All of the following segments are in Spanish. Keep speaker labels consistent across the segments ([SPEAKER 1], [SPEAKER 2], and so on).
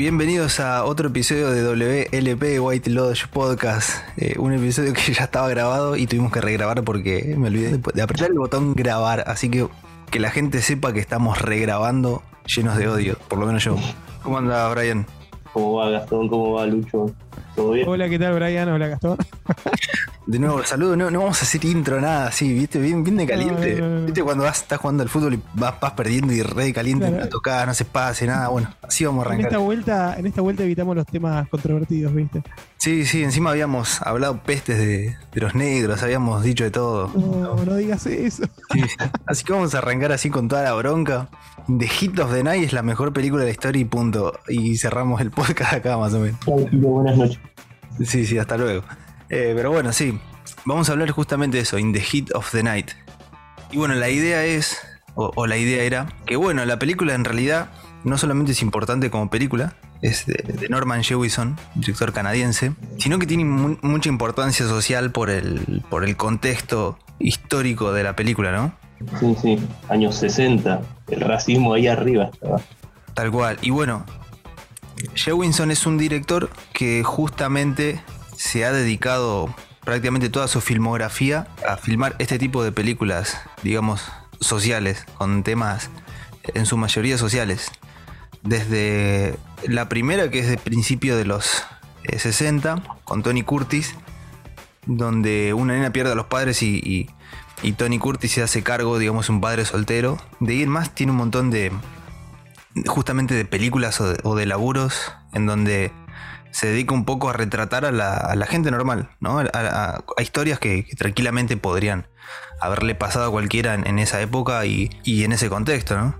[SPEAKER 1] Bienvenidos a otro episodio de WLP White Lodge Podcast. Eh, un episodio que ya estaba grabado y tuvimos que regrabar porque me olvidé de, de apretar el botón grabar. Así que que la gente sepa que estamos regrabando llenos de odio, por lo menos yo. ¿Cómo anda, Brian?
[SPEAKER 2] ¿Cómo va Gastón? ¿Cómo va Lucho? ¿Todo bien?
[SPEAKER 3] Hola, ¿qué tal, Brian? Hola, Gastón.
[SPEAKER 1] De nuevo, saludo. No, no vamos a hacer intro, nada así, ¿viste? Bien, bien de caliente.
[SPEAKER 3] No, no, no.
[SPEAKER 1] ¿Viste cuando vas, estás jugando al fútbol y vas, vas perdiendo y re de caliente,
[SPEAKER 3] Claro.
[SPEAKER 1] no tocás, no se pase, nada? Bueno, así vamos a
[SPEAKER 3] En esta
[SPEAKER 1] arrancar.
[SPEAKER 3] vuelta, en esta vuelta evitamos los temas controvertidos, ¿viste?
[SPEAKER 1] Sí, sí, encima habíamos hablado pestes de, de los negros, habíamos dicho de todo.
[SPEAKER 3] No, no digas eso.
[SPEAKER 1] Sí, sí. Así que vamos a arrancar así con toda la bronca. The Hit of the Night es la mejor película de la historia y punto. Y cerramos el podcast acá más o menos.
[SPEAKER 2] Tranquilo, buenas noches.
[SPEAKER 1] Sí, sí, hasta luego. Eh, pero bueno, sí. Vamos a hablar justamente de eso, In the Heat of the Night. Y bueno, la idea es, o, o la idea era, que bueno, la película en realidad no solamente es importante como película, es de, de Norman Jewison, director canadiense, sino que tiene mu- mucha importancia social por el, por el contexto histórico de la película, ¿no?
[SPEAKER 2] Sí, sí, años 60. El racismo ahí arriba estaba.
[SPEAKER 1] Tal cual. Y bueno, Jewinson es un director que justamente se ha dedicado prácticamente toda su filmografía a filmar este tipo de películas, digamos, sociales, con temas en su mayoría sociales. Desde la primera, que es de principio de los eh, 60, con Tony Curtis, donde una nena pierde a los padres y, Tony Curtis se hace cargo, digamos, un padre soltero. De en más tiene un montón de, justamente de películas o de, laburos en donde se dedica un poco a retratar a la, gente normal, ¿no? A, historias que, tranquilamente podrían haberle pasado a cualquiera en, esa época y, en ese contexto, ¿no?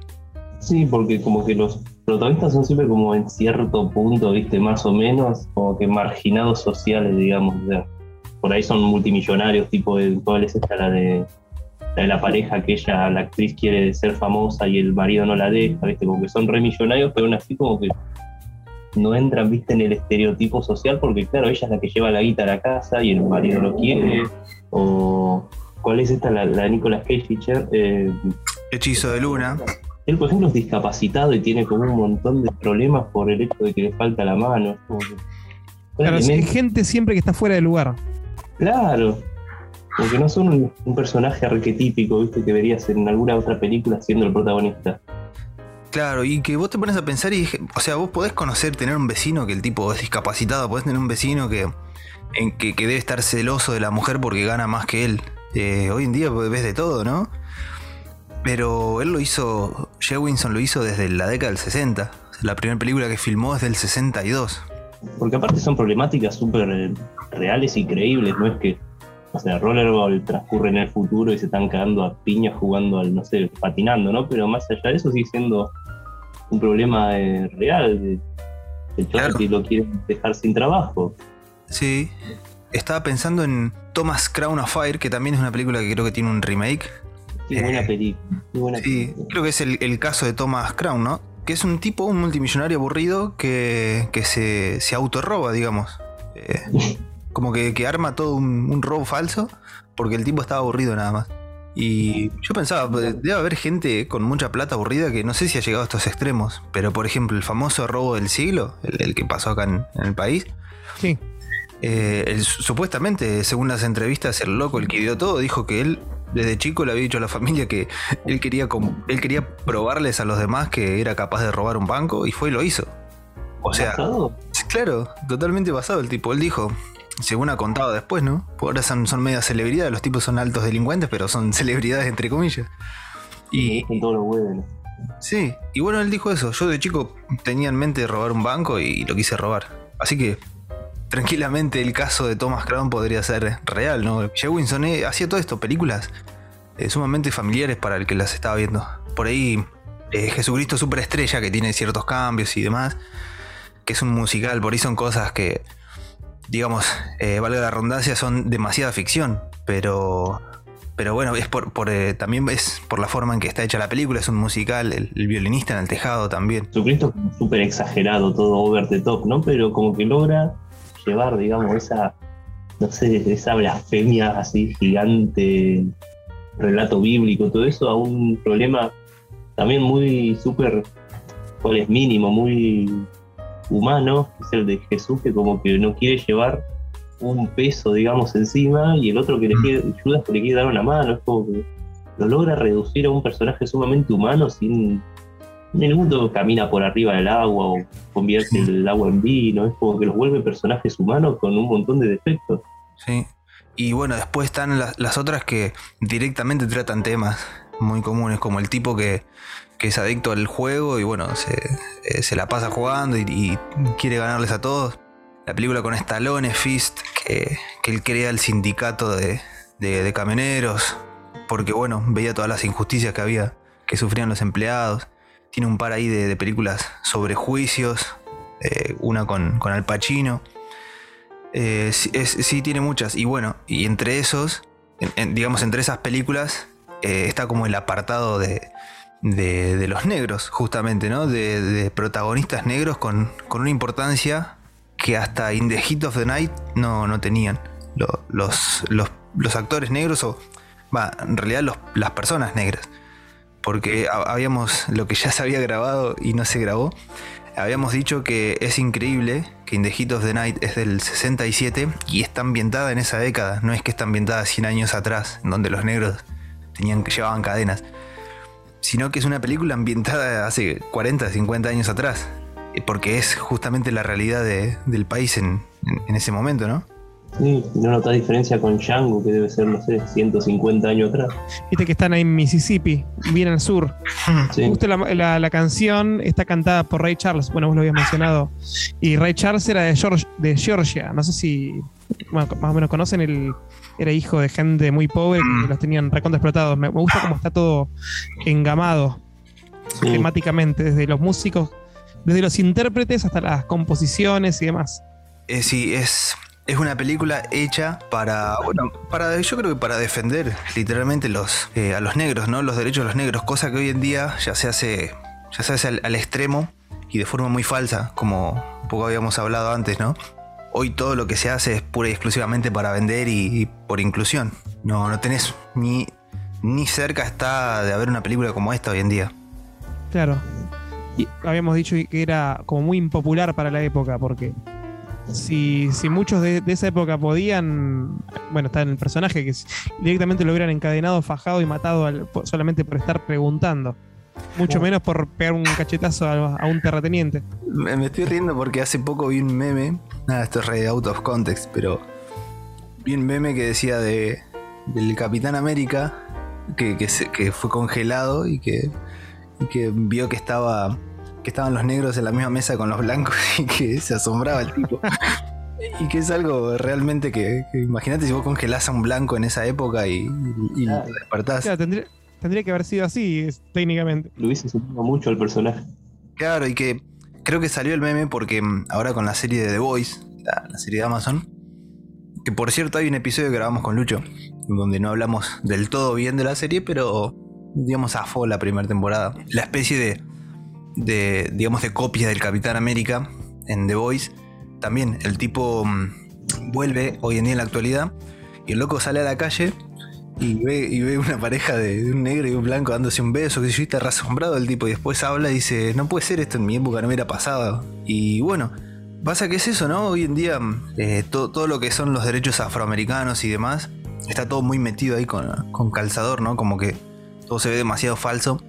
[SPEAKER 2] Sí, porque como que los protagonistas son siempre como en cierto punto, viste, más o menos, como que marginados sociales, digamos. o sea, por ahí son multimillonarios, tipo, de, ¿cuál es esta? La de, la de la pareja que ella, la actriz, quiere ser famosa y el marido no la deja, viste, como que son re millonarios, pero aún así como que no entran, viste, en el estereotipo social, porque claro, ella es la que lleva la guita a la casa y el marido lo quiere, o... ¿Cuál es esta? La, la de Nicolas Cage, Fisher, eh,
[SPEAKER 1] Hechizo de Luna.
[SPEAKER 2] él, por ejemplo, es discapacitado y tiene como un montón de problemas por el hecho de que le falta la mano. Es como que-
[SPEAKER 3] Claro, hay gente siempre que está fuera de lugar.
[SPEAKER 2] Claro. Porque no son un, un personaje arquetípico, ¿viste? Que verías en alguna otra película siendo el protagonista.
[SPEAKER 1] Claro, y que vos te pones a pensar y, o sea, vos podés conocer, tener un vecino que el tipo es discapacitado, podés tener un vecino que, en que, que debe estar celoso de la mujer porque gana más que él. Eh, hoy en día ves de todo, ¿no? Pero él lo hizo, Jewinson lo hizo desde la década del 60. La primera película que filmó es del 62.
[SPEAKER 2] Porque aparte son problemáticas súper eh, reales y creíbles, no es que, o sea, Rollerball transcurre en el futuro y se están cagando a piñas jugando al, no sé, patinando, ¿no? Pero más allá de eso sigue siendo un problema eh, real. de- El
[SPEAKER 1] Claro.
[SPEAKER 2] que lo quieren dejar sin trabajo.
[SPEAKER 1] Sí. Estaba pensando en Thomas Crown of Fire, que también es una película que creo que tiene un remake.
[SPEAKER 2] Qué buena
[SPEAKER 1] Eh,
[SPEAKER 2] película. Qué buena
[SPEAKER 1] Sí,
[SPEAKER 2] película.
[SPEAKER 1] creo que es el, el caso de Thomas Crown, ¿no? Que es un tipo, un multimillonario aburrido que, que se, se autorroba, digamos. Eh, como que, que arma todo un, un robo falso porque el tipo estaba aburrido nada más. Y yo pensaba, pues, debe haber gente con mucha plata aburrida que no sé si ha llegado a estos extremos, pero por ejemplo, el famoso robo del siglo, el, el que pasó acá en, en el país,
[SPEAKER 3] Sí.
[SPEAKER 1] eh, él, supuestamente, según las entrevistas, el loco, el que dio todo, dijo que él desde chico le había dicho a la familia que él quería, él quería probarles a los demás que era capaz de robar un banco y fue y lo hizo. O sea,
[SPEAKER 2] ¿Basado?
[SPEAKER 1] claro, totalmente basado el tipo. Él dijo, según ha contado después, ¿no? Ahora son, son media celebridades, los tipos son altos delincuentes, pero son celebridades entre comillas. Y,
[SPEAKER 2] Con todos los huevos.
[SPEAKER 1] Sí, y bueno, él dijo eso. Yo de chico tenía en mente robar un banco y lo quise robar. Así que tranquilamente el caso de Thomas Crown podría ser real, ¿no? Jewinson eh, hacía todo esto, películas eh, sumamente familiares para el que las estaba viendo. Por ahí, eh, Jesucristo Superestrella, que tiene ciertos cambios y demás, que es un musical, por ahí son cosas que, digamos, eh, valga la redundancia, son demasiada ficción, pero pero bueno, es por, por, eh, también es por la forma en que está hecha la película, es un musical, el, violinista en el tejado también.
[SPEAKER 2] Jesucristo es súper exagerado, todo over the top, ¿no? Pero como que logra llevar, digamos, esa, no sé, esa blasfemia así gigante, relato bíblico, todo eso a un problema también muy súper, ¿cuál es? Mínimo, muy humano, que es el de Jesús, que como que no quiere llevar un peso, digamos, encima, y el otro que le
[SPEAKER 1] Mm.
[SPEAKER 2] quiere, Judas que le quiere dar una mano, es como que lo logra reducir a un personaje sumamente humano sin ningún momento camina por arriba del agua o convierte el agua en vino, es como que los vuelve personajes humanos con un montón de defectos.
[SPEAKER 1] Sí. Y bueno, después están las, las otras que directamente tratan temas muy comunes, como el tipo que, que es adicto al juego y bueno, se, eh, se la pasa jugando y, quiere ganarles a todos. La película con Stallone, Fist, que, que él crea el sindicato de, de- camioneros, porque bueno, veía todas las injusticias que había, que sufrían los empleados. Tiene un par ahí de, películas sobre juicios, eh, una con, con Al Pacino. Eh, sí, es- sí, tiene muchas. Y bueno, y entre esos, digamos, entre esas películas, está como el apartado de, de, los negros, justamente, ¿no? De, protagonistas negros con, con una importancia que hasta In the Heat of the Night no, no tenían. Lo- los, los, los actores negros, o en realidad los- las personas negras. Porque ha- habíamos, lo que ya se había grabado y no se grabó, habíamos dicho que es increíble que In the Heat of the Night es del 67 y está ambientada en esa década, no es que está ambientada 100 años atrás, donde los negros tenían, llevaban cadenas, sino que es una película ambientada hace 40, 50 años atrás, eh, porque es justamente la realidad de- del país en, en- en ese momento, ¿no?
[SPEAKER 2] Sí, no notas diferencia con Django, que debe ser, no sé, 150 años atrás.
[SPEAKER 3] Viste que están ahí en Mississippi, bien al sur.
[SPEAKER 2] Sí.
[SPEAKER 3] Justo la, la- la canción está cantada por Ray Charles. Bueno, vos lo habías mencionado. Y Ray Charles era de, Georg- de Georgia. No sé si bueno, más o menos conocen. El, era hijo de gente muy pobre que los tenían recontra explotados. Me, me gusta cómo está todo engamado
[SPEAKER 2] Sí.
[SPEAKER 3] temáticamente, desde los músicos, desde los intérpretes hasta las composiciones y demás.
[SPEAKER 1] Eh, sí, es, es una película hecha para, bueno, para, yo creo que para defender literalmente los, eh, a los negros, ¿no? Los derechos de los negros, cosa que hoy en día ya se hace, ya se hace al, al extremo y de forma muy falsa, como un poco habíamos hablado antes, ¿no? Hoy todo lo que se hace es pura y exclusivamente para vender y, y por inclusión. No, no tenés ni, ni cerca está de haber una película como esta hoy en día.
[SPEAKER 3] Claro. Y habíamos dicho que era como muy impopular para la época, porque si, si muchos de, de esa época podían, bueno, está en el personaje, que directamente lo hubieran encadenado, fajado y matado al- solamente por estar preguntando. Mucho
[SPEAKER 2] Claro.
[SPEAKER 3] menos por pegar un cachetazo a, a un terrateniente.
[SPEAKER 1] Me, me estoy riendo porque hace poco vi un meme. Nada, esto es re out of context, pero vi un meme que decía de del Capitán América que, que, se- que fue congelado y que, y que vio que estaba que estaban los negros en la misma mesa con los blancos y que se asombraba el tipo. Y que es algo realmente que, que imagínate si vos congelás a un blanco en esa época y, y- lo despertás.
[SPEAKER 3] Claro, tendría, tendría que haber sido así, es- técnicamente.
[SPEAKER 2] Lo hubiese sumado mucho al personaje.
[SPEAKER 1] Claro, y que creo que salió el meme porque mm, ahora con la serie de The Voice, la, serie de Amazon, que por cierto hay un episodio que grabamos con Lucho, donde no hablamos del todo bien de la serie, pero digamos afó la primera temporada. La especie de, de, digamos, de copia del Capitán América en The Voice, también el tipo mm, vuelve hoy en día en la actualidad y el loco sale a la calle y ve, y ve una pareja de, un negro y un blanco dándose un beso, que yo está asombrado el tipo, y después habla y dice, no puede ser esto en mi época, no hubiera pasado. Y bueno, pasa que es eso, ¿no? Hoy en día eh, to- todo lo que son los derechos afroamericanos y demás, está todo muy metido ahí con, con calzador, ¿no? Como que todo se ve demasiado falso.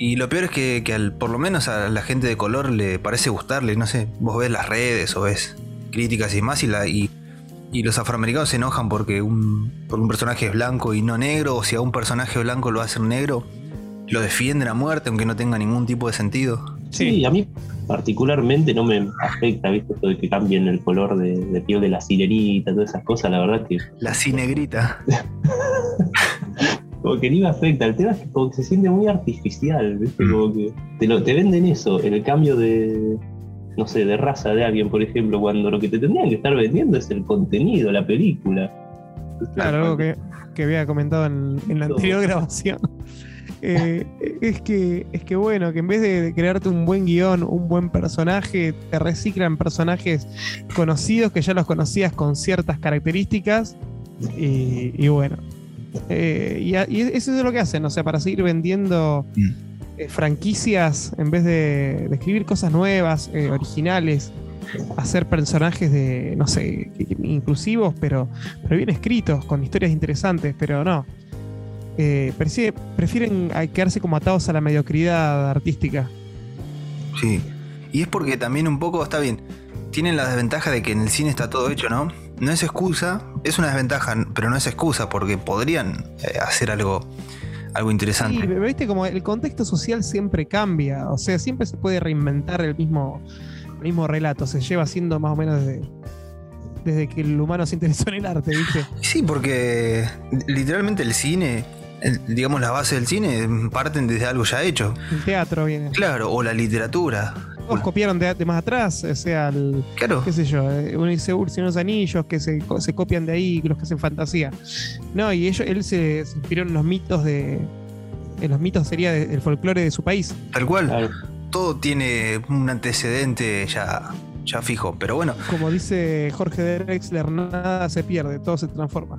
[SPEAKER 1] Y lo peor es que, al, por lo menos a la gente de color le parece gustarle, no sé, vos ves las redes o ves críticas y demás y, la, y, y los afroamericanos se enojan porque un, por un personaje es blanco y no negro, o si a un personaje blanco lo hacen negro, lo defienden a muerte aunque no tenga ningún tipo de sentido.
[SPEAKER 2] Sí, a mí particularmente no me afecta, ¿viste? Esto de que cambien el color de, de piel de la sirenita, todas esas cosas, la verdad que
[SPEAKER 1] La cinegrita.
[SPEAKER 2] como que ni me afecta. El tema es que como que se siente muy artificial, ¿viste?
[SPEAKER 1] Mm.
[SPEAKER 2] Como que te, lo, te venden eso, el cambio de, no sé, de raza de alguien, por ejemplo, cuando lo que te tendrían que estar vendiendo es el contenido, la película.
[SPEAKER 3] Claro, algo que, que había comentado en, en la anterior grabación. Eh, es, que, es que bueno, que en vez de, de crearte un buen guion, un buen personaje, te reciclan personajes conocidos que ya los conocías con ciertas características. Y, y bueno. Eh, y, a- y eso es lo que hacen, o sea, para seguir vendiendo
[SPEAKER 1] Mm.
[SPEAKER 3] Eh, franquicias, en vez de, de escribir cosas nuevas, eh, originales, hacer personajes de, no sé, inclusivos, pero, pero bien escritos, con historias interesantes, pero no. Eh, prefiere- prefieren quedarse como atados a la mediocridad artística.
[SPEAKER 1] Sí. Y es porque también un poco, está bien, tienen la desventaja de que en el cine está todo hecho, ¿no? No es excusa, es una desventaja, pero no es excusa porque podrían hacer algo, algo
[SPEAKER 3] Sí,
[SPEAKER 1] interesante.
[SPEAKER 3] pero viste como el contexto social siempre cambia, o sea, siempre se puede reinventar el mismo, el mismo relato, se lleva haciendo más o menos desde, desde que el humano se interesó en el arte, ¿viste?
[SPEAKER 1] Sí, porque literalmente el cine, digamos las bases del cine, parten desde algo ya hecho.
[SPEAKER 3] El teatro viene.
[SPEAKER 1] Claro, o la literatura.
[SPEAKER 3] Todos copiaron de, de más atrás, o sea, el,
[SPEAKER 1] Claro.
[SPEAKER 3] qué sé yo, eh, uno dice Ursi unos anillos que se, co- se copian de ahí, los que hacen fantasía. No, y ellos, él se, se inspiró en los mitos de. En los mitos sería de- del folclore de su país.
[SPEAKER 1] Tal cual.
[SPEAKER 2] Claro.
[SPEAKER 1] Todo tiene un antecedente ya, ya fijo. Pero bueno,
[SPEAKER 3] Como dice Jorge Drexler, nada se pierde, todo se transforma.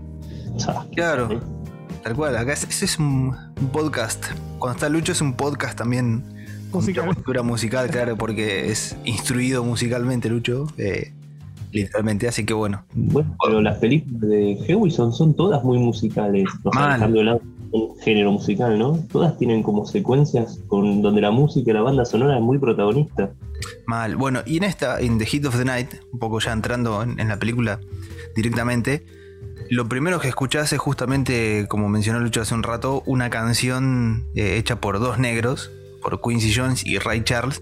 [SPEAKER 1] claro. Tal cual. Acá es, ese es un, un podcast. Cuando está Lucho es un podcast también. Con mucha
[SPEAKER 3] Musical.
[SPEAKER 1] cultura musical, claro, porque es instruido musicalmente Lucho. eh, literalmente. Así que bueno.
[SPEAKER 2] Bueno, pero las películas de Hewison son todas muy musicales. O sea,
[SPEAKER 1] Mal.
[SPEAKER 2] dejando de lado un género musical, ¿no? Todas tienen como secuencias con, donde la música y la banda sonora es muy protagonista.
[SPEAKER 1] Mal. Bueno, y en esta, en The Heat of the Night, un poco ya entrando en, en la película directamente, lo primero que escuchás es justamente, como mencionó Lucho hace un rato, una canción eh, hecha por dos negros, por Quincy Jones y Ray Charles.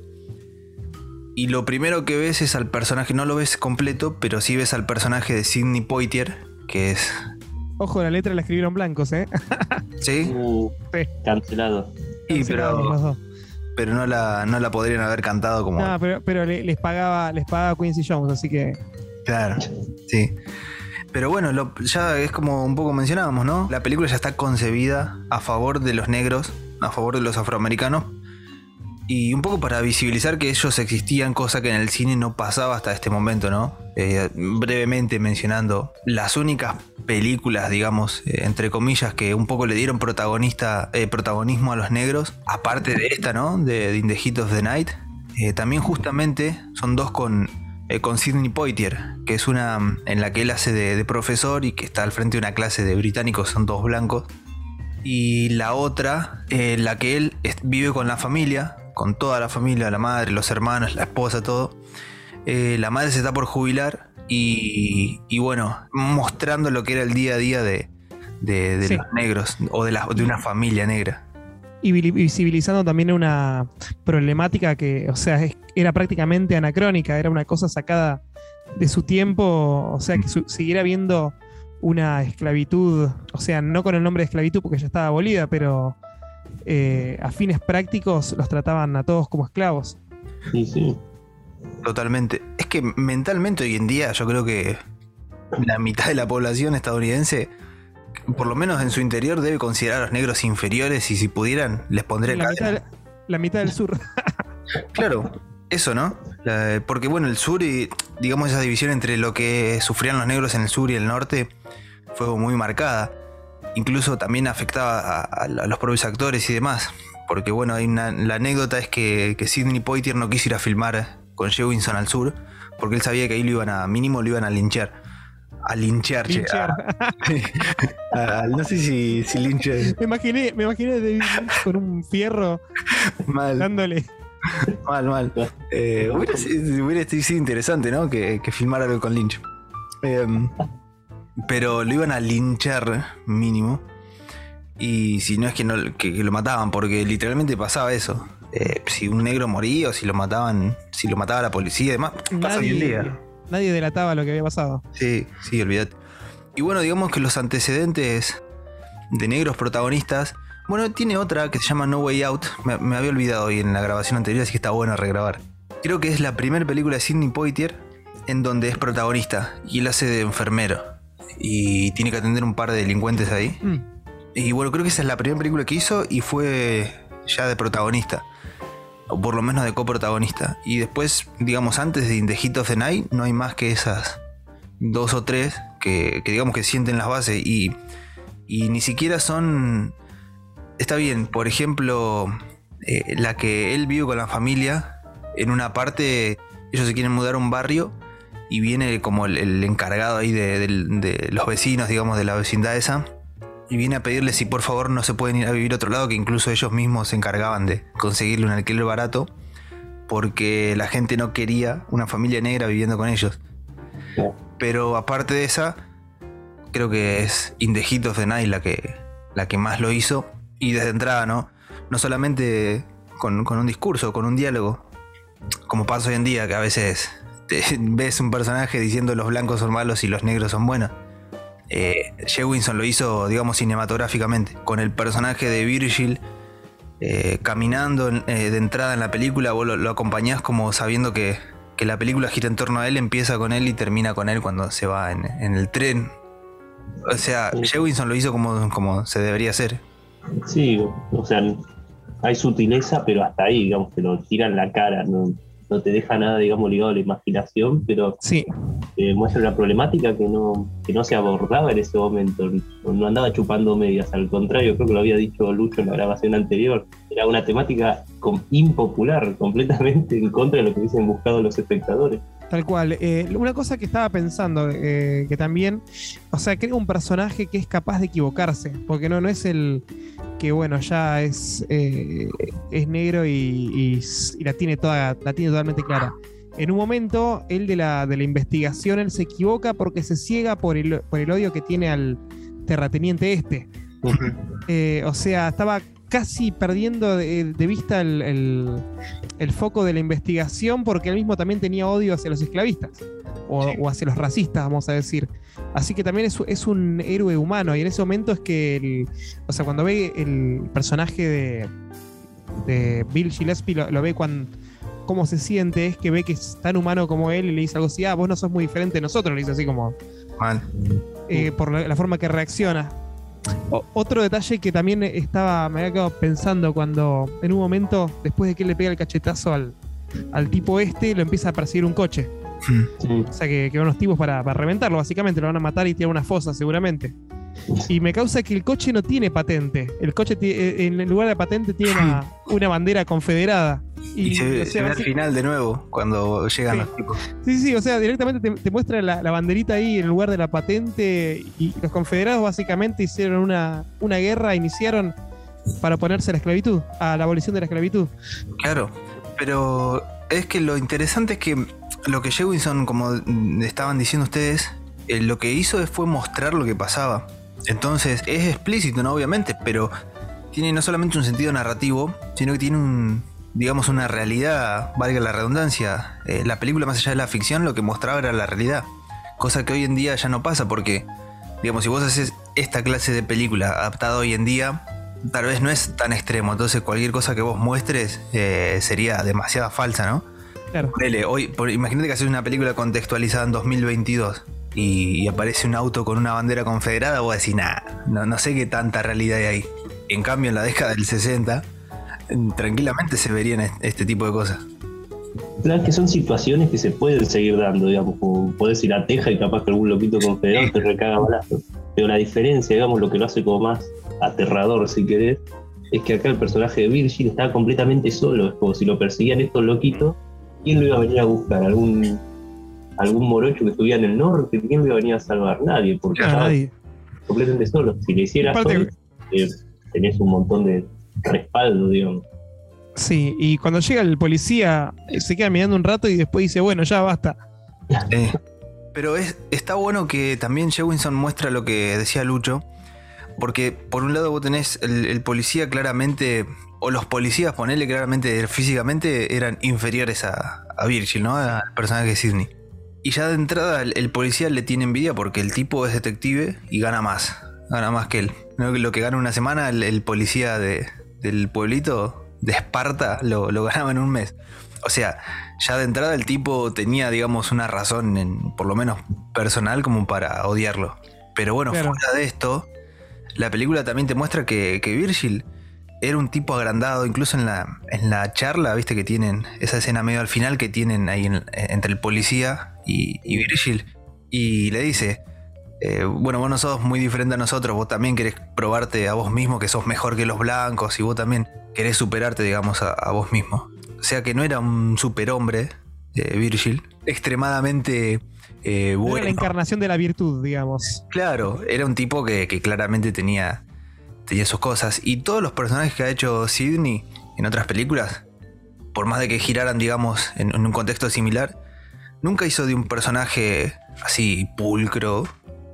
[SPEAKER 1] Y lo primero que ves es al personaje, no lo ves completo, pero sí ves al personaje de Sidney Poitier, que es.
[SPEAKER 3] Ojo, la letra la escribieron blancos, ¿eh?
[SPEAKER 1] ¿Sí?
[SPEAKER 2] Uh,
[SPEAKER 3] Sí.
[SPEAKER 2] cancelado.
[SPEAKER 1] Sí, pero, pero no, la, no la podrían haber cantado como.
[SPEAKER 3] No, pero, pero le- les pagaba, les pagaba Quincy Jones, así que.
[SPEAKER 1] Claro, sí. Pero bueno, lo- ya es como un poco mencionábamos, ¿no? La película ya está concebida a favor de los negros, a favor de los afroamericanos. Y un poco para visibilizar que ellos existían, cosa que en el cine no pasaba hasta este momento, ¿no? Eh, brevemente mencionando las únicas películas, digamos, eh, entre comillas, que un poco le dieron protagonista, eh, protagonismo a los negros, aparte de esta, ¿no? De, de In the Heat of the Night. también justamente son dos con, con Sidney Poitier, que es una mm, en la que él hace de, de profesor y que está al frente de una clase de británicos, son todos blancos. Y la otra, eh, la que él vive con la familia, con toda la familia, la madre, los hermanos, la esposa, todo. Eh, la madre se está por jubilar y, y bueno, mostrando lo que era el día a día de, de- de
[SPEAKER 3] Sí.
[SPEAKER 1] los negros o de, la- de una familia negra.
[SPEAKER 3] Y vi- visibilizando también una problemática que, o sea, era prácticamente anacrónica, era una cosa sacada de su tiempo, o sea, que su- siguiera habiendo una esclavitud, o sea, no con el nombre de esclavitud porque ya estaba abolida, pero eh, a fines prácticos los trataban a todos como esclavos.
[SPEAKER 2] Sí, sí.
[SPEAKER 1] Totalmente. Es que mentalmente hoy en día yo creo que la mitad de la población estadounidense, por lo menos en su interior, debe considerar a los negros inferiores y si pudieran les pondría
[SPEAKER 3] La mitad, del- la mitad del sur.
[SPEAKER 1] Claro, eso, ¿no? La- porque bueno, el sur y digamos esa división entre lo que sufrían los negros en el sur y el norte fue muy marcada. Incluso también afectaba a, a- a los propios actores y demás. Porque bueno, hay una- la anécdota es que, que Sidney Poitier no quiso ir a filmar con Jewinson al sur, porque él sabía que ahí lo iban a, mínimo lo iban a linchar. A linchar, che,
[SPEAKER 3] Linchar.
[SPEAKER 1] a- a- no sé si, si
[SPEAKER 3] me imaginé, me imaginé Lynch con un fierro
[SPEAKER 1] mal.
[SPEAKER 3] dándole.
[SPEAKER 1] Mal, mal. Eh, hubiera, sido- hubiera sido interesante, ¿no? Que, que filmara algo con Lynch. Em, pero lo iban a linchar mínimo. Y si no es que, no, que, que lo mataban, porque literalmente pasaba eso. Eh, si un negro moría o si lo mataban, si lo mataba la policía y demás, pasa hoy en día.
[SPEAKER 3] Nadie, delataba lo que había pasado.
[SPEAKER 1] Sí, sí, olvídate. Y bueno, digamos que los antecedentes de negros protagonistas. Bueno, tiene otra que se llama No Way Out. Me, me había olvidado hoy en la grabación anterior, así que está bueno regrabar. Creo que es la primera película de Sidney Poitier en donde es protagonista y él hace de enfermero. Y tiene que atender un par de delincuentes ahí.
[SPEAKER 3] Mm.
[SPEAKER 1] Y bueno, creo que esa es la primera película que hizo y fue ya de protagonista. O por lo menos de coprotagonista. Y después, digamos, antes de In the Heat of the Night, no hay más que esas dos o tres que, que digamos que sienten las bases. Y, y ni siquiera son. Está bien, por ejemplo, eh, la que él vive con la familia. En una parte, ellos se quieren mudar a un barrio y viene como el, encargado ahí de, de los vecinos, digamos, de la vecindad esa. Y viene a pedirle si por favor no se pueden ir a vivir a otro lado, que incluso ellos mismos se encargaban de conseguirle un alquiler barato, porque la gente no quería una familia negra viviendo con ellos. Pero aparte de esa, creo que es In the Heat of the Night la que, la que más lo hizo. Y desde entrada, ¿no? No solamente con, con un discurso, con un diálogo, como pasa hoy en día, que a veces ves un personaje diciendo los blancos son malos y los negros son buenos. Eh, Jay Winson lo hizo, digamos, cinematográficamente, con el personaje de Virgil eh, caminando eh, de entrada en la película, vos lo, lo acompañás como sabiendo que, que la película gira en torno a él, empieza con él y termina con él cuando se va en, en el tren. O sea,
[SPEAKER 2] Sí.
[SPEAKER 1] Jay Winson lo hizo como, como se debería hacer.
[SPEAKER 2] Sí, o sea, hay sutileza, pero hasta ahí, digamos, te lo tiran la cara, no, no te deja nada, digamos, ligado a la imaginación, pero
[SPEAKER 3] Sí,
[SPEAKER 2] muestra una problemática que no, que no se abordaba en ese momento. No, andaba chupando medias, al contrario, creo que lo había dicho Lucho en la grabación anterior. Era una temática impopular, completamente en contra de lo que hubiesen buscado los espectadores.
[SPEAKER 3] tal cual. Eh, una cosa que estaba pensando, eh, que también, o sea, crea un personaje que es capaz de equivocarse, porque no, no es el que, bueno, ya es, eh, es negro y, y s- y la, tiene toda, la tiene totalmente clara. En un momento, él de la, de la investigación, él se equivoca porque se ciega por el, por el odio que tiene al terrateniente este. Eh, o sea, estaba casi perdiendo de, de vista el, el- el foco de la investigación porque él mismo también tenía odio hacia los esclavistas o, o hacia los racistas, vamos a decir. Así que también es, es un héroe humano y en ese momento es que, el- o sea, cuando ve el personaje de, de Bill Gillespie, lo, lo ve cuando cómo se siente, es que ve que es tan humano como él y le dice algo así, ah, vos no sos muy diferente de nosotros, le dice así como
[SPEAKER 1] Mal.
[SPEAKER 3] eh, por la, la forma que reacciona. O- otro detalle que también estaba, me había quedado pensando cuando en un momento, después de que él le pega el cachetazo al, al tipo este, lo empieza a perseguir un coche.
[SPEAKER 1] Mm.
[SPEAKER 2] Sí.
[SPEAKER 3] O sea, que, que van los tipos para, para reventarlo, básicamente, lo van a matar y tirar una fosa seguramente. Y me causa que el coche no tiene patente. El coche eh, en lugar de patente tiene una, una bandera confederada.
[SPEAKER 1] Y, se,
[SPEAKER 3] o
[SPEAKER 1] se
[SPEAKER 3] sea,
[SPEAKER 1] ve al final de nuevo, cuando llegan
[SPEAKER 3] Sí.
[SPEAKER 1] los tipos.
[SPEAKER 3] Sí, sí, o sea, directamente te, te muestra la, la banderita ahí en lugar de la patente y los confederados básicamente hicieron una, una guerra, iniciaron para oponerse a la esclavitud, a la abolición de la esclavitud.
[SPEAKER 1] Claro, pero es que lo interesante es que lo que Jewinson, como estaban diciendo ustedes, eh, lo que hizo fue mostrar lo que pasaba. Entonces es explícito, ¿no? Obviamente, pero tiene no solamente un sentido narrativo, sino que tiene un, digamos, una realidad, valga la redundancia. Eh, la película, más allá de la ficción, lo que mostraba era la realidad. Cosa que hoy en día ya no pasa porque, digamos, si vos haces esta clase de película adaptada hoy en día, tal vez no es tan extremo. Entonces cualquier cosa que vos muestres eh, sería demasiado falsa, ¿no?
[SPEAKER 3] Claro.
[SPEAKER 1] Ponele, hoy, por- imagínate que haces una película contextualizada en 2022 y, y aparece un auto con una bandera confederada, vos decís, nah, no, no sé qué tanta realidad hay ahí. En cambio, en la década del 60, mm, tranquilamente se verían est- este tipo de cosas.
[SPEAKER 2] Claro, es que son situaciones que se pueden seguir dando, digamos, como podés ir a Teja y capaz que algún loquito confederado te recaga balazos. Pero la diferencia, digamos, lo que lo hace como más aterrador, si querés, es que acá el personaje de Virgil estaba completamente solo. Es como si lo perseguían estos loquitos, ¿quién lo iba a venir a buscar? ¿Algún, algún morocho que estuviera en el norte? ¿Quién lo iba a venir a salvar? Nadie, porque
[SPEAKER 3] Claro,
[SPEAKER 2] estaba
[SPEAKER 3] nadie.
[SPEAKER 2] completamente solo. Si le hicieras hoy, eh, tenés un montón de respaldo, digamos.
[SPEAKER 3] Sí, y cuando llega el policía, eh, se queda mirando un rato y después dice, bueno, ya basta.
[SPEAKER 1] Eh, pero es, está bueno que también Jewinson muestra lo que decía Lucho, porque por un lado vos tenés el, el policía claramente, o los policías, ponele claramente físicamente, eran inferiores a, a Virgil, ¿no? Al personaje de Sidney. Y ya de entrada el, el policía le tiene envidia porque el tipo es detective y gana más, gana más que él. ¿No? Lo que gana una semana el, el policía de- del pueblito de Esparta lo, lo ganaba en un mes. O sea, ya de entrada el tipo tenía, digamos, una razón, en, por lo menos personal, como para odiarlo. Pero bueno,
[SPEAKER 3] Claro.
[SPEAKER 1] fuera de esto, la película también te muestra que, que Virgil era un tipo agrandado, incluso en la, en la charla, viste que tienen, esa escena medio al final que tienen ahí en- entre el policía y, y Virgil, y le dice, eh, bueno, vos no sos muy diferente a nosotros, vos también querés probarte a vos mismo que sos mejor que los blancos y vos también querés superarte, digamos, a, a vos mismo. O sea que no era un superhombre, eh, Virgil, extremadamente eh,
[SPEAKER 3] Era
[SPEAKER 1] bueno.
[SPEAKER 3] la encarnación de la virtud, digamos.
[SPEAKER 1] Claro, era un tipo que, que claramente tenía, tenía sus cosas. Y todos los personajes que ha hecho Sidney en otras películas, por más de que giraran, digamos, en, en un contexto similar, nunca hizo de un personaje así pulcro.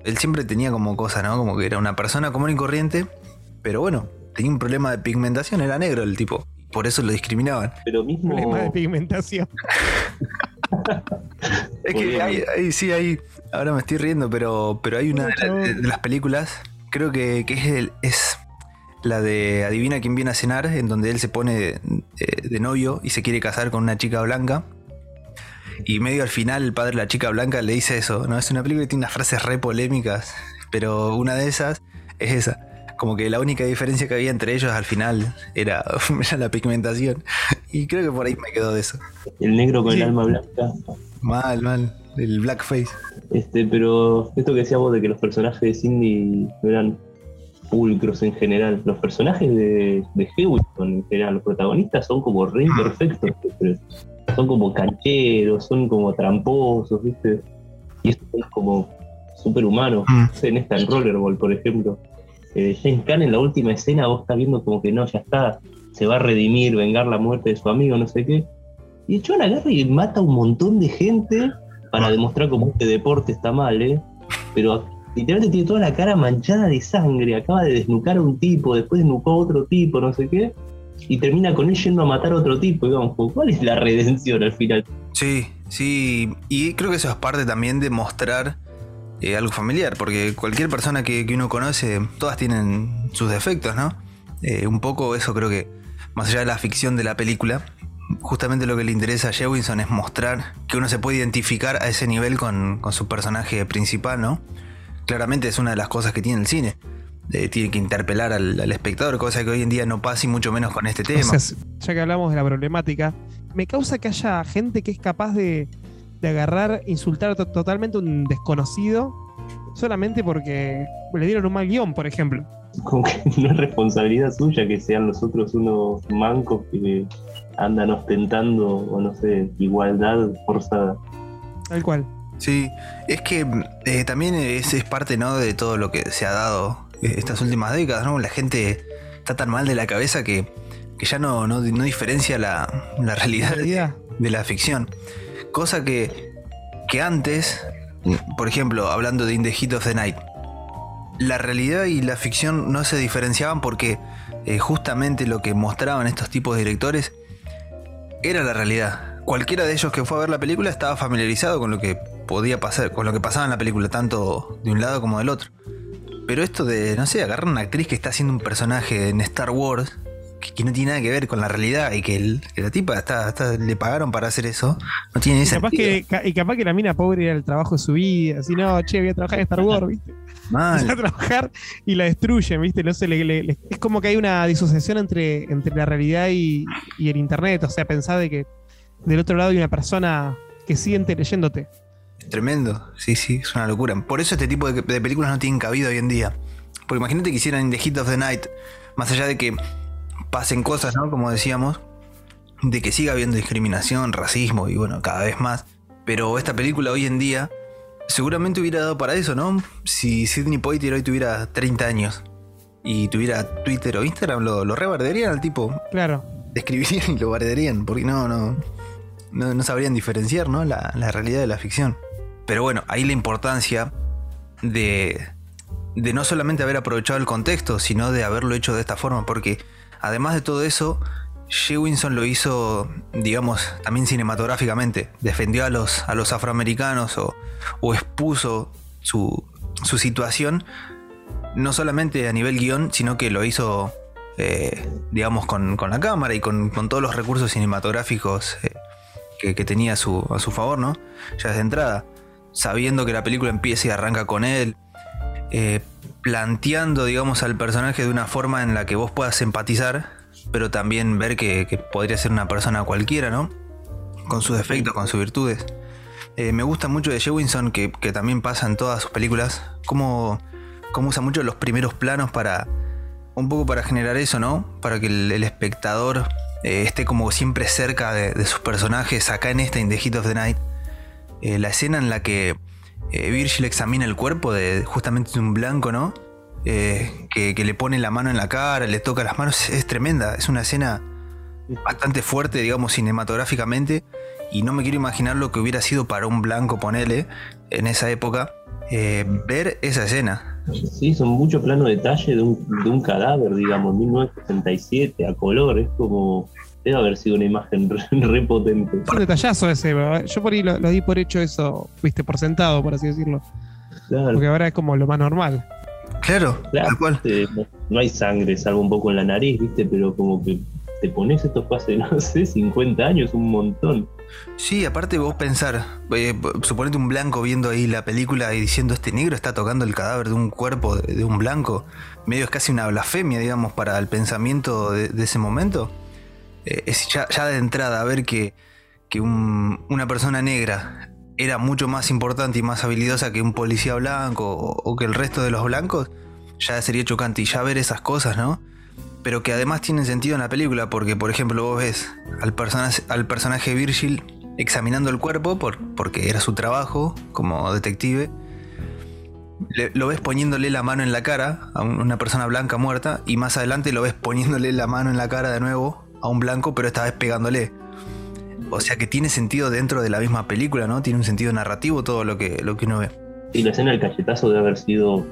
[SPEAKER 1] Él siempre tenía como cosa, ¿no? Como que era una persona común y corriente, pero bueno, tenía un problema de pigmentación, era negro el tipo. Por eso lo discriminaban.
[SPEAKER 2] Pero mismo.
[SPEAKER 3] Problema de pigmentación.
[SPEAKER 1] Es que hay, hay- sí, hay. Ahora me estoy riendo, pero, pero hay una de, la- de- de las películas, creo que, que es, el- es la de Adivina quién viene a cenar, en donde él se pone de, de novio y se quiere casar con una chica blanca. Y medio al final el padre de la chica blanca le dice eso, ¿no? Es una película que tiene unas frases re polémicas, pero una de esas es esa. Como que la única diferencia que había entre ellos al final era, era la pigmentación. Y creo que por ahí me quedó de eso.
[SPEAKER 2] El negro con
[SPEAKER 3] Sí.
[SPEAKER 2] el alma blanca.
[SPEAKER 1] Mal, mal. El blackface.
[SPEAKER 2] Este, pero esto que decías vos de que los personajes de Cindy eran pulcros en general. Los personajes de, de Hewitton en general, los protagonistas son como re imperfectos. ¿viste? Son como cancheros, son como tramposos, ¿viste? Y son como superhumanos.
[SPEAKER 1] Mm.
[SPEAKER 2] En esta en Rollerball, por ejemplo. Eh, James en la última escena vos estás viendo como que no, ya está, se va a redimir, vengar la muerte de su amigo, no sé qué. Y el agarra y mata a un montón de gente para
[SPEAKER 1] Ah.
[SPEAKER 2] demostrar cómo este deporte está mal, ¿eh? Pero literalmente tiene toda la cara manchada de sangre, acaba de desnucar a un tipo, después desnucó a otro tipo, no sé qué, y termina con él yendo a matar a otro tipo, digamos, como, ¿cuál es la redención al final?
[SPEAKER 1] Sí, sí, y creo que eso es parte también de mostrar eh, algo familiar, porque cualquier persona que, uno conoce, todas tienen sus defectos, ¿no? Eh, un poco eso creo que, más allá de la ficción de la película, justamente lo que le interesa a Jewinson es mostrar que uno se puede identificar a ese nivel con su personaje principal, ¿no? Claramente es una de las cosas que tiene el cine. Eh, tiene que interpelar al, al espectador, cosa que hoy en día no pasa y mucho menos con este tema.
[SPEAKER 3] O sea, ya que hablamos de la problemática, me causa que haya gente que es capaz de, de agarrar, insultar to- totalmente a un desconocido solamente porque le dieron un mal guion, por ejemplo.
[SPEAKER 2] Como que no es responsabilidad suya que sean los otros unos mancos que andan ostentando, o no sé, igualdad forzada.
[SPEAKER 3] Tal cual.
[SPEAKER 1] Sí, es que eh, también es, es parte ¿no? de todo lo que se ha dado eh, estas últimas décadas, ¿no? La gente está tan mal de la cabeza que, que ya no, no, no diferencia la, la realidad de,
[SPEAKER 3] realidad.
[SPEAKER 1] de la ficción. Cosa que, que antes, por ejemplo, hablando de In the Heat of the Night, la realidad y la ficción no se diferenciaban porque eh, justamente lo que mostraban estos tipos de directores era la realidad. Cualquiera de ellos que fue a ver la película estaba familiarizado con lo que podía pasar, con lo que pasaba en la película, tanto de un lado como del otro. Pero esto de, no sé, agarrar una actriz que está haciendo un personaje en Star Wars que, que no tiene nada que ver con la realidad y que, el- que la tipa está, está- le pagaron para hacer eso, no tiene
[SPEAKER 3] Y
[SPEAKER 1] esa
[SPEAKER 3] capaz, que, ca- y capaz que la mina pobre era el trabajo de su vida. Así, no, che, voy a trabajar en Star Wars, ¿viste? Voy a trabajar y la destruyen, ¿viste? No sé, le- le- le- es como que hay una disociación entre, entre la realidad y, y el internet. O sea, pensar de que del otro lado hay una persona que siente leyéndote.
[SPEAKER 1] Tremendo, sí, sí, es una locura. Por eso este tipo de, de películas no tienen cabida hoy en día. Porque imagínate que hicieran the Heat of the Night, más allá de que pasen cosas, ¿no? Como decíamos, de que siga habiendo discriminación, racismo y bueno, cada vez más. Pero esta película hoy en día seguramente hubiera dado para eso, ¿no? Si Sidney Poitier hoy tuviera 30 años y tuviera Twitter o Instagram, lo, lo rebarderían al tipo.
[SPEAKER 3] Claro.
[SPEAKER 1] Describirían y lo bardearían, porque no, no, no, no sabrían diferenciar, ¿no? La, la realidad de la ficción. Pero bueno, ahí la importancia de, de no solamente haber aprovechado el contexto, sino de haberlo hecho de esta forma, porque además de todo eso, Jewinson lo hizo, digamos, también cinematográficamente. Defendió a los, a los afroamericanos o, o expuso su, su situación, no solamente a nivel guion, sino que lo hizo, eh, digamos, con, con la cámara y con, con todos los recursos cinematográficos eh, que, tenía a su, a su favor, ¿no? Ya desde entrada, sabiendo que la película empieza y arranca con él, eh, planteando, digamos, al personaje de una forma en la que vos puedas empatizar, pero también ver que, que podría ser una persona cualquiera, ¿no? Con sus defectos, con sus virtudes. Eh, me gusta mucho de Jewinson, que, que también pasa en todas sus películas, cómo, cómo usa mucho los primeros planos para, un poco para generar eso, ¿no? Para que el, el espectador eh, esté como siempre cerca de, de, sus personajes. Acá en esta, In the Heat of the Night, eh, la escena en la que eh, Virgil examina el cuerpo de justamente de un blanco, ¿no? Que, que, le pone la mano en la cara, le toca las manos, es, tremenda. Es una escena bastante fuerte, digamos, cinematográficamente. Y no me quiero imaginar lo que hubiera sido para un blanco, ponele, en esa época, ver esa escena.
[SPEAKER 2] Sí, son muchos planos de detalle de un, de un cadáver, digamos, 1967, a color, es como... Debe haber sido una imagen re, re potente.
[SPEAKER 3] Un detallazo ese, yo por ahí lo, lo, di por hecho eso, viste, por sentado, por así decirlo. Claro. Porque ahora es como lo más normal.
[SPEAKER 1] Claro,
[SPEAKER 2] claro cual. Eh, no hay sangre, salvo un poco en la nariz, viste, pero como que te pones esto hace, no sé, 50 años, un montón.
[SPEAKER 1] Sí, aparte vos pensar, eh, suponete un blanco viendo ahí la película y diciendo este negro está tocando el cadáver de un cuerpo de, de un blanco, medio es casi una blasfemia, digamos, para el pensamiento de, de ese momento. Eh, es ya, de entrada ver que, que un, una persona negra era mucho más importante y más habilidosa que un policía blanco o, que el resto de los blancos, ya sería chocante. Y ya ver esas cosas, ¿no? Pero que además tienen sentido en la película, porque por ejemplo vos ves al, persona, al personaje Virgil examinando el cuerpo, por, porque era su trabajo como detective. Lo ves poniéndole la mano en la cara a una persona blanca muerta y más adelante lo ves poniéndole la mano en la cara de nuevo a un blanco, pero esta vez pegándole. O sea que tiene sentido dentro de la misma película, ¿no? Tiene un sentido narrativo todo lo que, lo que uno ve.
[SPEAKER 2] Y la escena del cachetazo debe haber sido,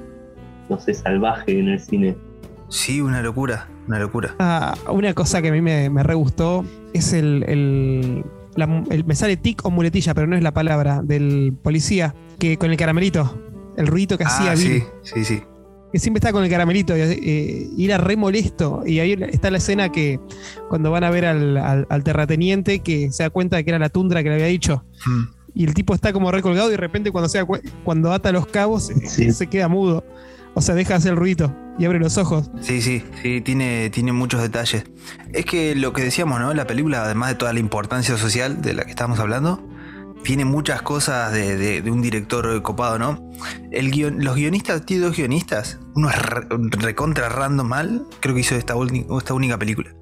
[SPEAKER 2] no sé, salvaje en el cine.
[SPEAKER 1] Sí, una locura, una locura.
[SPEAKER 3] Ah, una cosa que a mí me, me re gustó es el, el, la, el, Me sale tic o muletilla, pero no es la palabra, del policía, que con el caramelito, el ruido que
[SPEAKER 1] ah,
[SPEAKER 3] hacía.
[SPEAKER 1] Sí,
[SPEAKER 3] Bill,
[SPEAKER 1] sí, sí
[SPEAKER 3] que siempre está con el caramelito eh, y era re molesto. Y ahí está la escena que cuando van a ver al, al, al, terrateniente que se da cuenta de que era la tundra que le había dicho. Hmm. Y el tipo está como recolgado y de repente cuando, se cuando ata los cabos sí. se queda mudo. O sea, deja hacer el ruido y abre los ojos.
[SPEAKER 1] Sí, sí, sí, tiene, tiene muchos detalles. Es que lo que decíamos, ¿no? La película, además de toda la importancia social de la que estamos hablando, tiene muchas cosas de, de, de, un director copado, ¿no? El guion, los guionistas, tiene dos guionistas. Uno es re, recontra random mal, creo que hizo esta, esta única película.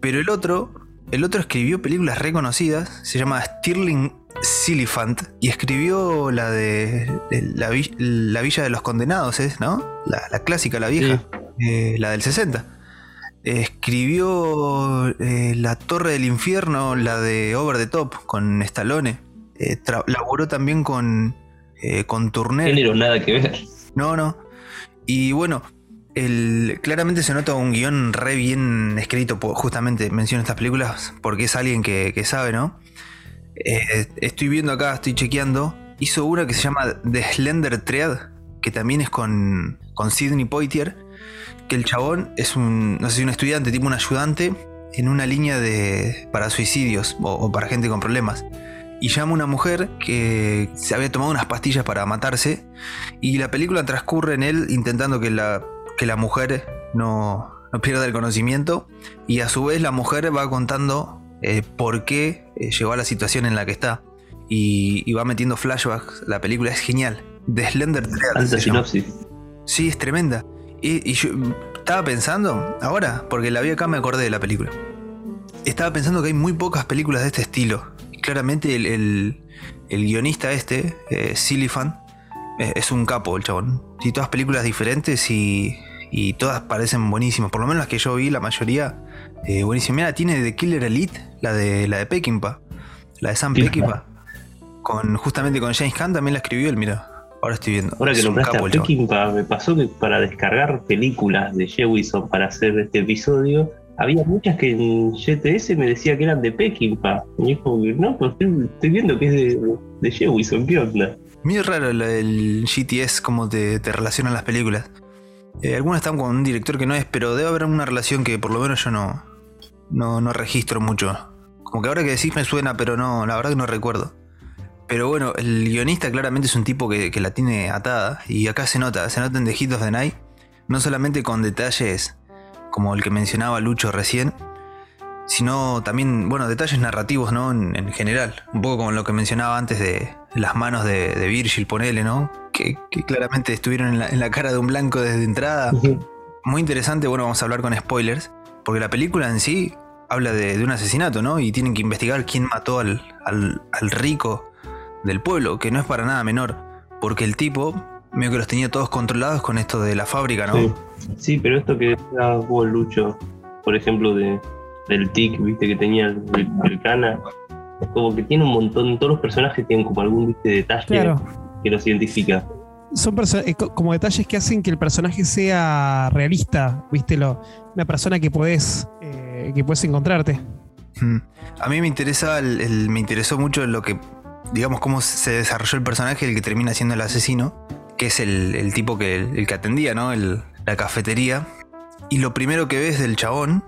[SPEAKER 1] Pero el otro, el otro escribió películas reconocidas, se llama Stirling Silifant, y escribió la de, de la, la, Villa de los Condenados, ¿es? ¿no? La, la clásica, la vieja, sí. eh, la del 60 escribió eh, La Torre del Infierno, la de Over the Top, con Stallone. Eh, laboró también con, eh, con Turner.
[SPEAKER 2] Género nada que ver.
[SPEAKER 1] No, no. Y bueno, el, claramente se nota un guion re bien escrito, justamente menciono estas películas, porque es alguien que, que sabe, ¿no? Eh, estoy viendo acá, estoy chequeando. Hizo una que se llama The Slender Triad, que también es con, con Sidney Poitier que el chabón es un, no sé si un estudiante, tipo un ayudante, en una línea de para suicidios o, o, para gente con problemas. Y llama a una mujer que se había tomado unas pastillas para matarse. Y la película transcurre en él intentando que la, que la mujer no, no pierda el conocimiento. Y a su vez la mujer va contando eh, por qué eh, llegó a la situación en la que está. Y, y, va metiendo flashbacks. La película es genial. The Slender
[SPEAKER 2] Alta sinopsis.
[SPEAKER 1] Sí, es tremenda. Y, y, yo estaba pensando, ahora, porque la vi acá me acordé de la película. Estaba pensando que hay muy pocas películas de este estilo. Y claramente el, el, el guionista este, eh, Silifan, eh, es un capo el chabón. Y todas películas diferentes y, y, todas parecen buenísimas. Por lo menos las que yo vi, la mayoría, eh, buenísimas. Mira, tiene The Killer Elite, la de, la de Peckinpah, la de Sam Peckinpah. Con, justamente con James Caan también la escribió él, mira. Ahora estoy viendo.
[SPEAKER 2] Ahora que nombraste a Peckinpah, me pasó que para descargar películas de Jewison para hacer este episodio, había muchas que en GTS me decía que eran de Peckinpah. Y es como que, no, pues estoy, viendo que es de, de Jewison, ¿qué onda?
[SPEAKER 1] Muy raro el, el GTS, cómo te, te relacionan las películas. Eh, algunas están con un director que no es, pero debe haber una relación que por lo menos yo no, no, no registro mucho. Como que ahora que decís me suena, pero no, la verdad que no recuerdo. Pero bueno, el guionista claramente es un tipo que, que, la tiene atada. Y acá se nota, se nota en The Hit of the Night. No solamente con detalles como el que mencionaba Lucho recién, sino también, bueno, detalles narrativos, ¿no? En, en general. Un poco como lo que mencionaba antes de las manos de, de Virgil, ponele, ¿no? Que, que claramente estuvieron en la, en la cara de un blanco desde entrada. Muy interesante, bueno, vamos a hablar con spoilers, porque la película en sí habla de, de un asesinato, ¿no? Y tienen que investigar quién mató al, al, al rico del pueblo, que no es para nada menor, porque el tipo, medio que los tenía todos controlados con esto de la fábrica, ¿no?
[SPEAKER 2] Sí. Sí, pero esto que decía vos, Lucho, por ejemplo, de, del tic, viste, que tenía el, el, el cana, como que tiene un montón, todos los personajes tienen como algún viste, detalle
[SPEAKER 3] Claro.
[SPEAKER 2] que los identifica.
[SPEAKER 3] Son eh, co- como detalles que hacen que el personaje sea realista, ¿viste? Lo, una persona que podés, eh, que puedes encontrarte.
[SPEAKER 1] Mm. A mí me interesa el, el- me interesó mucho lo que, digamos, cómo se desarrolló el personaje, el que termina siendo el asesino, que es el, el tipo que, el, que atendía, ¿no? El- la cafetería. Y lo primero que ves del chabón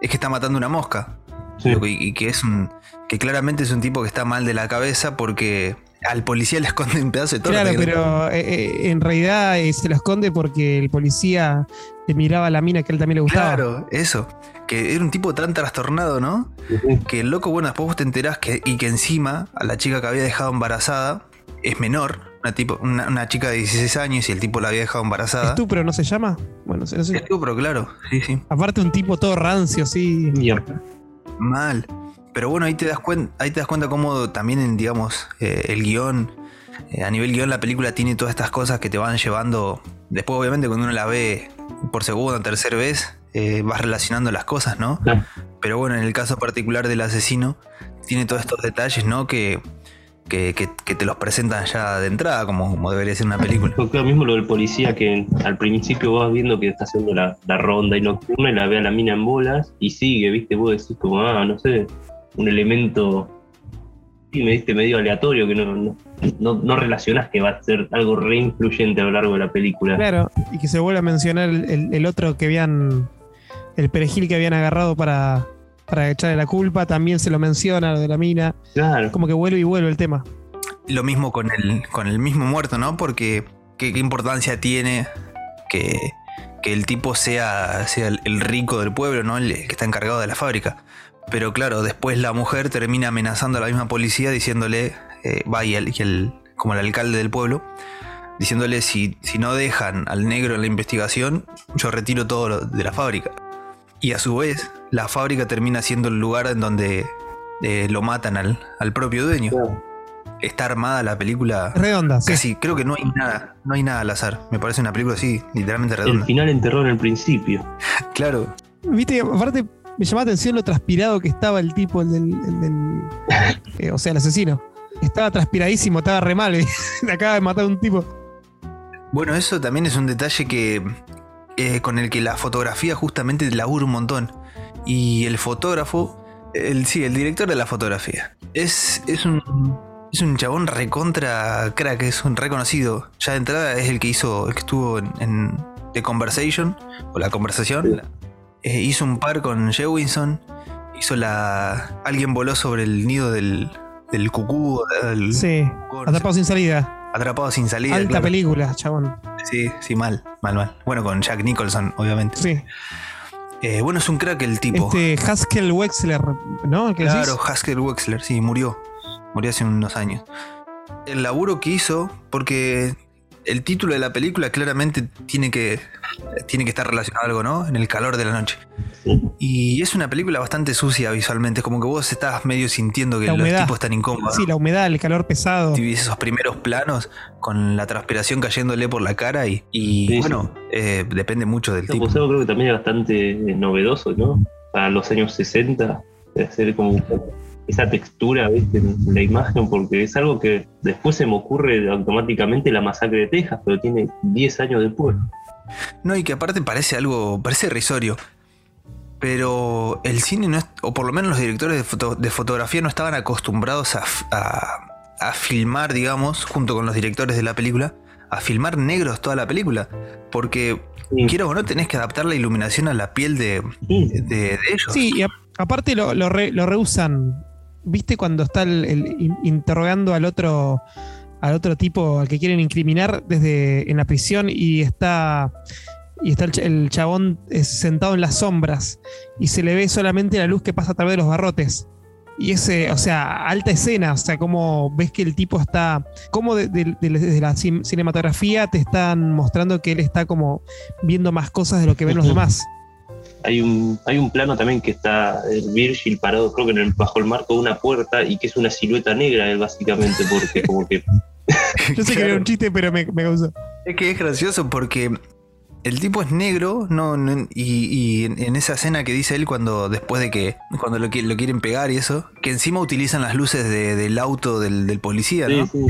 [SPEAKER 1] es que está matando una mosca.
[SPEAKER 2] Sí.
[SPEAKER 1] Que- Y, que es un. que claramente es un tipo que está mal de la cabeza porque al policía le esconde un pedazo de torta.
[SPEAKER 3] Claro, pero eh, eh, en realidad eh, se lo esconde porque el policía le miraba a la mina que a él también le gustaba.
[SPEAKER 1] Claro, eso. Que era un tipo tan trastornado, ¿no? Que el loco, bueno, después vos te enterás que, y que encima a la chica que había dejado embarazada es menor, una, tipo, una, una chica de 16 años y el tipo la había dejado embarazada.
[SPEAKER 3] ¿Estupro no se llama? Bueno, no sé.
[SPEAKER 1] Estupro, claro, sí, sí,
[SPEAKER 3] Aparte un tipo todo rancio, sí.
[SPEAKER 2] Y
[SPEAKER 1] mal. Pero bueno, ahí te das cuenta, ahí te das cuenta cómo también, en, digamos, eh, el guion, eh, a nivel guion, la película tiene todas estas cosas que te van llevando. Después, obviamente, cuando uno la ve por segunda o tercera vez, eh, vas relacionando las cosas, ¿no? Pero bueno, en el caso particular del asesino, tiene todos estos detalles, ¿no? Que, que, que- que te los presentan ya de entrada, como, como debería ser una película.
[SPEAKER 2] Porque lo mismo lo del policía que al principio vas viendo que está haciendo la, la ronda y nocturna y la ve a la mina en bolas y sigue, viste, vos decís como, ah, no sé, un elemento y me diste medio aleatorio que no, no, no, no relacionás que va a ser algo re influyente a lo largo de la película.
[SPEAKER 3] Claro, y que se vuelve a mencionar el, el- el otro que habían. El perejil que habían agarrado para, para echarle la culpa, también se lo menciona, lo de la mina.
[SPEAKER 2] Claro.
[SPEAKER 3] Como que vuelve y vuelve el tema.
[SPEAKER 1] Lo mismo con el, con el mismo muerto, ¿no? Porque qué, qué importancia tiene que, que el tipo sea, sea el, el rico del pueblo, ¿no? El que está encargado de la fábrica. Pero claro, después la mujer termina amenazando a la misma policía diciéndole, eh, va y el, y el- como el alcalde del pueblo, diciéndole si, si no dejan al negro en la investigación, yo retiro todo lo de la fábrica. Y a su vez, la fábrica termina siendo el lugar en donde eh, lo matan al, al propio dueño.
[SPEAKER 2] Claro.
[SPEAKER 1] Está armada la película
[SPEAKER 3] redonda, sí.
[SPEAKER 1] casi, creo que no hay nada, no hay nada al azar. Me parece una película así, literalmente
[SPEAKER 2] El
[SPEAKER 1] redonda.
[SPEAKER 2] final enterró en el principio.
[SPEAKER 1] Claro,
[SPEAKER 3] Viste, aparte me llamaba la atención lo transpirado que estaba el tipo, el del. el del- eh, o sea, el asesino. Estaba transpiradísimo, estaba re mal. Acaba de matar a un tipo.
[SPEAKER 1] Bueno, eso también es un detalle que eh, con el que la fotografía justamente labura un montón. Y el fotógrafo, el, sí, el director de la fotografía, es, es un es un chabón recontra crack, es un reconocido. Ya de entrada es el que hizo, el que estuvo en, en The Conversation, o la conversación. Eh, hizo un par con Jewinson. Hizo la. Alguien voló sobre el nido del, del cucú. del-
[SPEAKER 3] Sí.
[SPEAKER 1] cucú,
[SPEAKER 3] Atrapado sin salida.
[SPEAKER 1] atrapado sin salida.
[SPEAKER 3] Alta
[SPEAKER 1] claro.
[SPEAKER 3] película, chabón.
[SPEAKER 1] Sí, sí, mal, mal, mal. Bueno, con Jack Nicholson, obviamente.
[SPEAKER 3] Sí.
[SPEAKER 1] Eh, bueno, es un crack el tipo.
[SPEAKER 3] Este Haskell Wexler, ¿no? ¿El que
[SPEAKER 1] claro,
[SPEAKER 3] decís?
[SPEAKER 1] Haskell Wexler, sí, murió. Murió hace unos años. El laburo que hizo, porque el título de la película claramente tiene que, tiene que estar relacionado a algo, ¿no? En el calor de la noche.
[SPEAKER 2] Sí.
[SPEAKER 1] Y es una película bastante sucia visualmente, como que vos estás medio sintiendo que los tipos están incómodos.
[SPEAKER 3] Sí, la humedad, el calor pesado.
[SPEAKER 1] Y esos primeros planos con la transpiración cayéndole por la cara y, y,
[SPEAKER 2] Sí,
[SPEAKER 1] bueno, eh, depende mucho del
[SPEAKER 2] El
[SPEAKER 1] tipo.
[SPEAKER 2] poseo creo que también es bastante eh, novedoso, ¿no? Para los años 60, de hacer como esa textura, ¿viste? En la imagen, porque es algo que después se me ocurre automáticamente la masacre de Texas, pero tiene 10 años después.
[SPEAKER 1] No, y que aparte parece algo, parece risorio. Pero el cine no es, o por lo menos los directores de, foto- de fotografía no estaban acostumbrados a, a- a filmar, digamos, junto con los directores de la película, a filmar negros toda la película. Porque,
[SPEAKER 2] Sí.
[SPEAKER 1] quiero o no, tenés que adaptar la iluminación a la piel de,
[SPEAKER 2] Sí.
[SPEAKER 1] de- de ellos.
[SPEAKER 3] Sí, y a- aparte lo, lo, re- lo rehusan. ¿Viste cuando está el, el in- interrogando al otro al otro tipo al que quieren incriminar desde en la prisión y está y está el, ch- el chabón eh, sentado en las sombras y se le ve solamente la luz que pasa a través de los barrotes. Y ese, o sea, alta escena, o sea, como ves que el tipo está, como de- de- de- desde la cin- cinematografía te están mostrando que él está como viendo más cosas de lo que ven los demás.
[SPEAKER 2] Hay un, hay un plano también que está el Virgil parado, creo que en el, bajo el marco de una puerta y que es una silueta negra, él básicamente, porque como que
[SPEAKER 3] Yo sé que era un chiste, pero me, me causó.
[SPEAKER 1] Es que es gracioso porque el tipo es negro, no, no- y, y en, en esa escena que dice él cuando después de que cuando lo, lo quieren pegar y eso, que encima utilizan las luces de- del auto del, del policía, ¿no?
[SPEAKER 2] Sí, sí.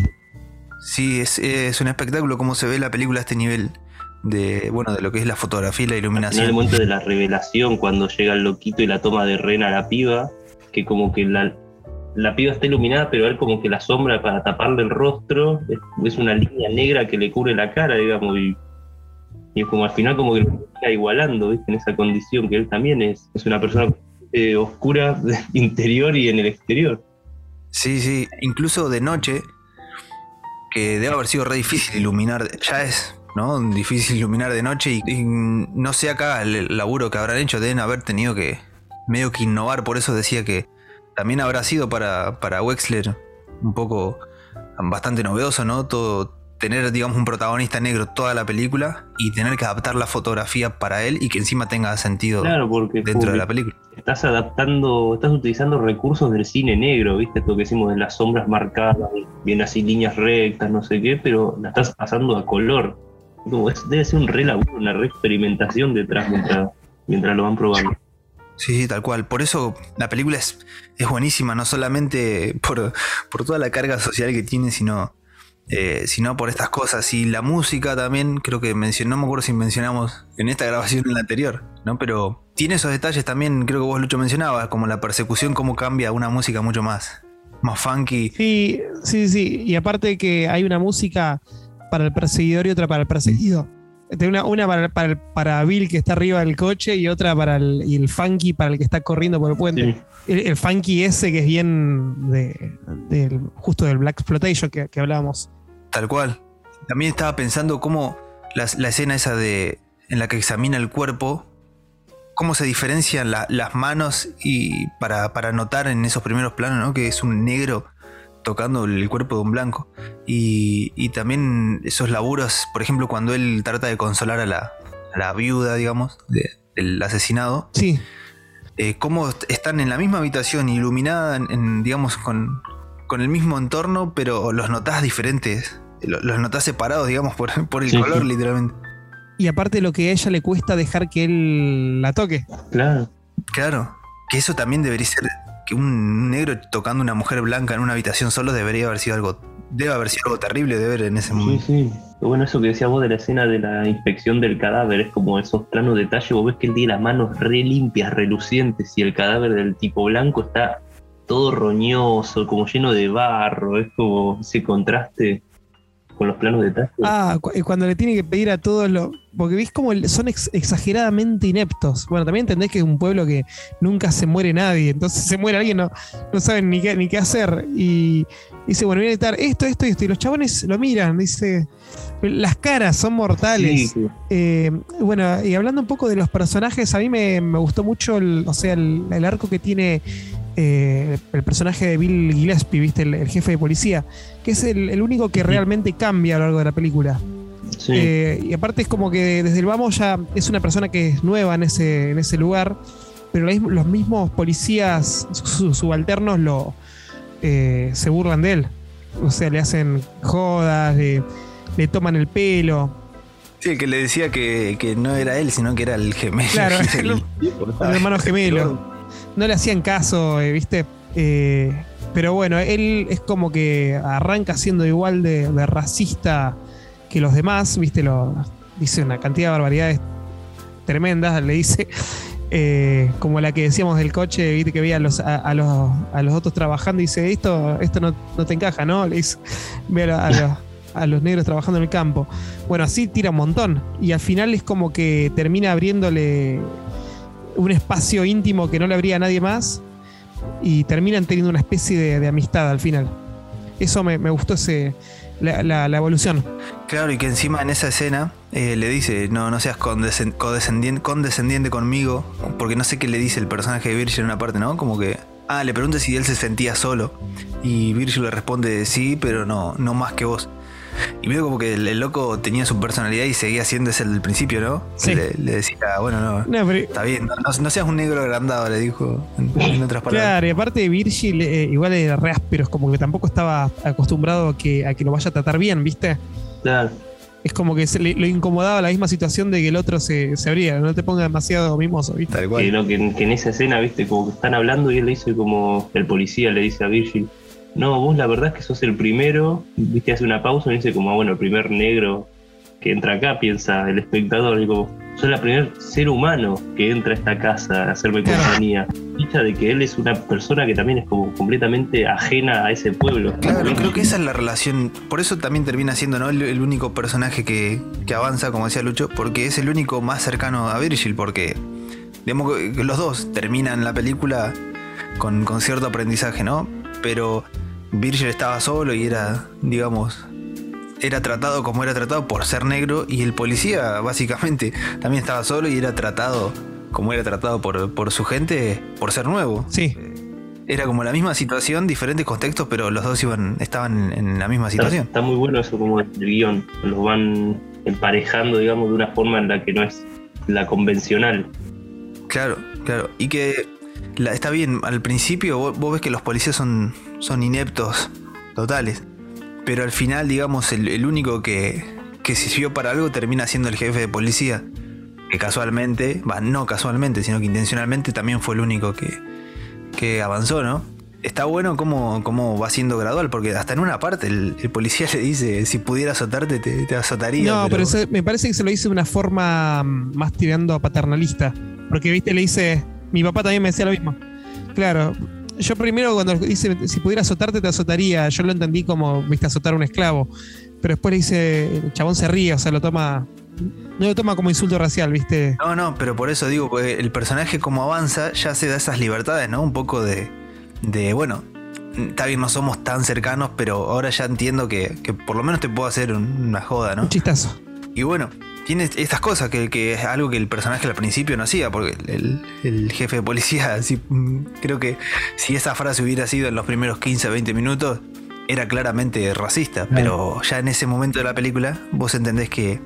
[SPEAKER 1] Sí, es, es un espectáculo cómo se ve la película a este nivel de bueno de lo que es la fotografía y la
[SPEAKER 2] En el
[SPEAKER 1] iluminación.
[SPEAKER 2] momento de la revelación, cuando llega el loquito y la toma de rena a la piba, que como que la, la piba está iluminada, pero él como que la sombra para taparle el rostro es, es una línea negra que le cubre la cara, digamos, y, y es como al final como que lo está igualando, ¿viste? En esa condición, que él también es, es una persona eh, oscura interior y en el exterior.
[SPEAKER 1] Sí, sí, incluso de noche, que debe haber sido re difícil iluminar, ya es, ¿no? Difícil iluminar de noche y, y no sé acá el, laburo que habrán hecho, deben haber tenido que medio que innovar, por eso decía que también habrá sido para, para Wexler un poco bastante novedoso, ¿no? Todo, tener, digamos, un protagonista negro toda la película y tener que adaptar la fotografía para él y que encima tenga sentido
[SPEAKER 2] Claro, porque
[SPEAKER 1] dentro de la película.
[SPEAKER 2] estás adaptando, estás utilizando recursos del cine negro, ¿viste? Esto que decimos de las sombras marcadas, bien así líneas rectas, no sé qué, pero la estás pasando a color. Es- debe ser un re laburo, una re experimentación detrás mientras, mientras lo van probando.
[SPEAKER 1] Sí, sí, tal cual. Por eso la película es, es buenísima, no solamente por, por toda la carga social que tiene, sino, eh, sino por estas cosas. Y la música también, creo que mencionó, no me acuerdo si mencionamos en esta grabación o en la anterior, ¿no? Pero tiene esos detalles también, creo que vos Lucho mencionabas, como la persecución, cómo cambia una música mucho más, más funky.
[SPEAKER 3] Sí, sí, sí. Y aparte que hay una música para el perseguidor y otra para el perseguido. Este, Una, una para, para, el- para Bill que está arriba del coche y otra para el, y el funky para el que está corriendo por el puente.
[SPEAKER 2] Sí.
[SPEAKER 3] El, el funky ese que es bien de, del- justo del Black Exploitation que, que hablábamos.
[SPEAKER 1] Tal cual. También estaba pensando cómo la, la escena esa de en la que examina el cuerpo, cómo se diferencian la- las manos y para, para notar en esos primeros planos, ¿no? Que es un negro tocando el cuerpo de un blanco. Y, y también esos laburos, por ejemplo, cuando él trata de consolar a la, a la viuda, digamos, de- del asesinado,
[SPEAKER 3] Sí,
[SPEAKER 1] eh, cómo est- están en la misma habitación, iluminada, en, en, digamos, con, con el mismo entorno, pero los notás diferentes. Lo- Los notás separados, digamos, por, por el
[SPEAKER 2] Sí,
[SPEAKER 1] color,
[SPEAKER 2] sí.
[SPEAKER 1] literalmente.
[SPEAKER 3] y aparte lo que a ella le cuesta dejar que él la toque.
[SPEAKER 2] Claro.
[SPEAKER 1] Claro. Que eso también debería ser. Que un negro tocando una mujer blanca en una habitación solo debería haber sido algo. Debe haber sido algo terrible de ver en ese
[SPEAKER 2] Sí,
[SPEAKER 1] momento.
[SPEAKER 2] sí. Pero Bueno, eso que decías vos de la escena de la inspección del cadáver, es como esos planos detalles, vos ves que él tiene las manos re limpias, relucientes, y el cadáver del tipo blanco está todo roñoso, como lleno de barro, es como ese contraste con los planos detalles.
[SPEAKER 3] Ah, cu- cuando le tiene que pedir a todos los. Porque ves como son ex- exageradamente ineptos. Bueno, también entendés que es un pueblo que nunca se muere nadie. Entonces se muere alguien, no, no saben ni qué, ni qué hacer. Y dice, bueno, viene a estar esto, esto y esto. Y los chabones lo miran, dice. Las caras son mortales.
[SPEAKER 2] Sí, sí.
[SPEAKER 3] Eh, bueno, y hablando un poco de los personajes, a mí me, me gustó mucho el, o sea, el, el arco que tiene eh, el personaje de Bill Gillespie, ¿viste? El, el jefe de policía, que es el, el único que realmente cambia a lo largo de la película.
[SPEAKER 2] Sí.
[SPEAKER 3] Eh, y aparte es como que desde el vamos ya es una persona que es nueva en ese, en ese lugar, pero los mismos- policías su- subalternos lo, eh, se burlan de él. O sea, le hacen jodas, le, le toman el pelo.
[SPEAKER 1] Sí, el que le decía que, que no era él, sino que era el gemelo.
[SPEAKER 3] Claro,
[SPEAKER 1] el,
[SPEAKER 3] el- El hermano gemelo. No le hacían caso, eh, ¿viste? Eh, pero bueno, él es como que arranca siendo igual de, racista que los demás, ¿viste? Lo, dice una cantidad de barbaridades tremendas, le dice. eh, como la que decíamos del coche, ¿viste? Que veía a los, a, a los, a los otros trabajando y dice, esto, esto no, no te encaja, ¿no? Le dice, ve a, a los, a los negros trabajando en el campo. Bueno, así tira un montón. Y al final es como que termina abriéndole un espacio íntimo que no le abría a nadie más y terminan teniendo una especie de, amistad al final. Eso me, me gustó ese, la, la- evolución.
[SPEAKER 1] Claro, y que encima en esa escena eh, le dice, no, no seas condescend- condescendiente, condescendiente conmigo, porque no sé qué le dice el personaje de Virgil en una parte, ¿no? Como que, ah, le pregunta si él se sentía solo, y Virgil le responde, sí, pero no, no más que vos. Y veo como que el, el loco tenía su personalidad y seguía siendo ese del principio, ¿no?
[SPEAKER 3] Sí.
[SPEAKER 1] Le, le decía, bueno, no,
[SPEAKER 3] No, pero-
[SPEAKER 1] está bien, no, no- no seas un negro agrandado, le dijo, en, en otras palabras.
[SPEAKER 3] Claro, y aparte Virgil eh, igual era re áspero, es como que tampoco estaba acostumbrado a que, a que lo vaya a tratar bien, ¿viste?
[SPEAKER 2] Claro.
[SPEAKER 3] Es como que se le, lo incomodaba la misma situación de que el otro se, se abría, no te ponga demasiado mimoso, ¿viste?
[SPEAKER 1] Tal
[SPEAKER 2] Que,
[SPEAKER 1] cual.
[SPEAKER 2] no, que, que en esa escena, viste, como que están hablando y él le dice como, el policía le dice a Virgil, no, vos la verdad es que sos el primero, viste, hace una pausa y dice como, ah, bueno, el primer negro que entra acá, piensa el espectador, y como, sos la primer ser humano que entra a esta casa a hacerme compañía. Dicha de que él es una persona que también es como completamente ajena a ese pueblo.
[SPEAKER 1] Claro, creo que esa es la relación. Por eso también termina siendo ¿no? el, el único personaje que, que avanza, como decía Lucho, porque es el único más cercano a Virgil, porque digamos que que los dos terminan la película con, con cierto aprendizaje, ¿no? Pero Virgil estaba solo y era, digamos, era tratado como era tratado por ser negro y el policía básicamente también estaba solo y era tratado como era tratado por, por su gente por ser nuevo.
[SPEAKER 3] Sí,
[SPEAKER 1] Era como la misma situación, diferentes contextos, pero los dos iban, estaban en la misma
[SPEAKER 2] Está,
[SPEAKER 1] situación.
[SPEAKER 2] está muy bueno eso como el guion, los van emparejando, digamos, de una forma en la que no es la convencional.
[SPEAKER 1] Claro, claro. Y que la- está bien, al principio vos, vos ves que los policías son, son ineptos, totales. Pero al final, digamos, el, el único que, que sirvió para algo termina siendo el jefe de policía. Que casualmente, va, no casualmente, sino que intencionalmente también fue el único que, que avanzó, ¿no? Está bueno cómo, cómo va siendo gradual, porque hasta en una parte el, el policía le dice, si pudiera azotarte, te, te azotaría.
[SPEAKER 3] no, pero, me parece que se lo hizo de una forma mm, más tirando a paternalista. Porque, viste, le dice, mi papá también me decía lo mismo. Claro, yo primero cuando dice, si pudiera azotarte, te azotaría, yo lo entendí como, viste, azotar a un esclavo. Pero después le dice, el chabón se ríe, o sea, lo toma, no lo toma como insulto racial, viste.
[SPEAKER 1] No, no, pero por eso digo, porque el personaje como avanza ya se da esas libertades, ¿no? Un poco de, de bueno, está bien, no somos tan cercanos, pero ahora ya entiendo que, que por lo menos te puedo hacer un- una joda, ¿no?
[SPEAKER 3] Un chistazo.
[SPEAKER 1] Y bueno, tiene estas cosas que, que es algo que el personaje al principio no hacía, porque el, el jefe de policía, creo que si esa frase hubiera sido en los primeros 15 o 20 minutos, era claramente racista, pero ya en ese momento de la película vos entendés que,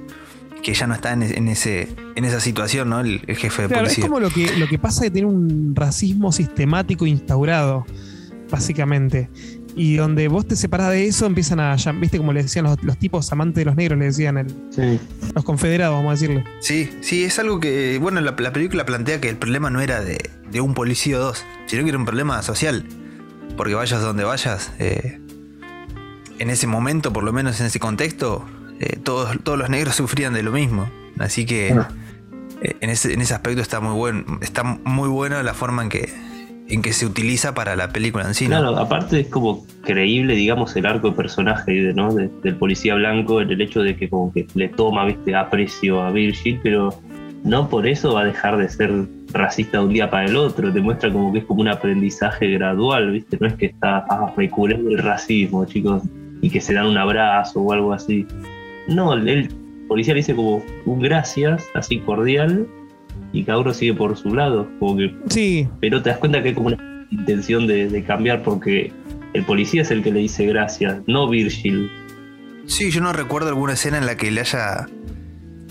[SPEAKER 1] que ya no está en, en ese, en esa situación, ¿no? El, el jefe de
[SPEAKER 3] Claro, es
[SPEAKER 1] policía.
[SPEAKER 3] como lo que, lo que pasa de tener un racismo sistemático instaurado, básicamente. Y donde vos te separás de eso, empiezan a, viste como le decían los, los tipos amantes de los negros, le decían el-
[SPEAKER 2] Sí.
[SPEAKER 3] los confederados, vamos a decirle.
[SPEAKER 1] Sí, sí, es algo que, bueno, la, la película plantea que el problema no era de, de un policía o dos, sino que era un problema social. Porque vayas donde vayas, eh, en ese momento, por lo menos en ese contexto, eh, todos, todos los negros sufrían de lo mismo. Así que eh, en, ese, en ese aspecto está muy bueno, está muy buena la forma en que, en que se utiliza para la película en sí.
[SPEAKER 2] Claro, aparte es como creíble, digamos, el arco de personaje ¿no? de- del policía blanco, en el hecho de que como que le toma, viste, aprecio a Virgil, pero no por eso va a dejar de ser racista de un día para el otro, te muestra como que es como un aprendizaje gradual, viste, no es que está ah, el racismo, chicos, y que se dan un abrazo o algo así. No, el, el policía le dice como un gracias, así cordial, y uno sigue por su lado, como que
[SPEAKER 3] Sí,
[SPEAKER 2] pero te das cuenta que hay como una intención de, de cambiar porque el policía es el que le dice gracias, no Virgil.
[SPEAKER 1] Sí, yo no recuerdo alguna escena en la que le haya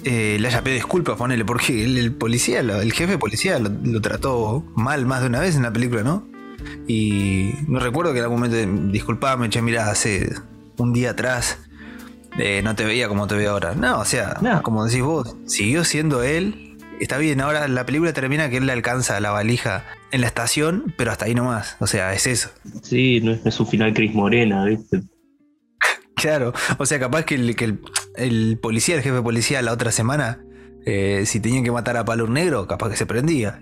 [SPEAKER 1] eh, le haya pedido disculpas, ponele, porque el, el policía, lo- el jefe de policía lo, lo trató mal más de una vez en la película, ¿no? Y no recuerdo que en algún momento, disculpame, che, mira, hace un día atrás eh, no te veía como te veo ahora. No, o sea,
[SPEAKER 2] No.
[SPEAKER 1] como decís vos, siguió siendo él. Está bien, ahora la película termina que él le alcanza la valija en la estación, pero hasta ahí nomás. O sea, es eso.
[SPEAKER 2] Sí, no es, un final Cris Morena, ¿viste?
[SPEAKER 1] Claro, o sea, capaz que el, que el, el policía, el jefe de policía la otra semana, eh, si tenían que matar a Palo Negro, capaz que se prendía.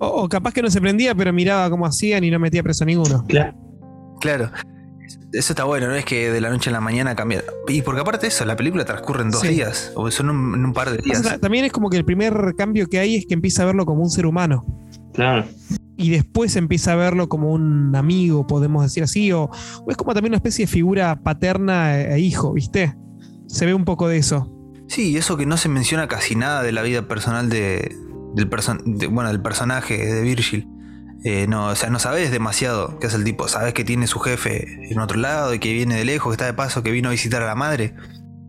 [SPEAKER 3] o, o capaz que no se prendía, pero miraba cómo hacían y no metía preso a ninguno.
[SPEAKER 2] Claro.
[SPEAKER 1] Claro, eso está bueno, no es que de la noche a la mañana cambia. Y porque aparte de eso, la película transcurre en dos
[SPEAKER 3] Sí.
[SPEAKER 1] días, o son un, en un par de
[SPEAKER 3] O sea,
[SPEAKER 1] días.
[SPEAKER 3] también es como que el primer cambio que hay es que empieza a verlo como un ser humano.
[SPEAKER 2] Claro.
[SPEAKER 3] y después empieza a verlo como un amigo, podemos decir así, o, o es como también una especie de figura paterna e, e hijo, ¿viste? Se ve un poco de eso.
[SPEAKER 1] Sí, eso que no se menciona casi nada de la vida personal de, del, de- bueno, del personaje de Virgil. Eh, no, o sea, no sabes demasiado qué es el tipo. Sabes que tiene su jefe en otro lado y que viene de lejos, que está de paso, que vino a visitar a la madre.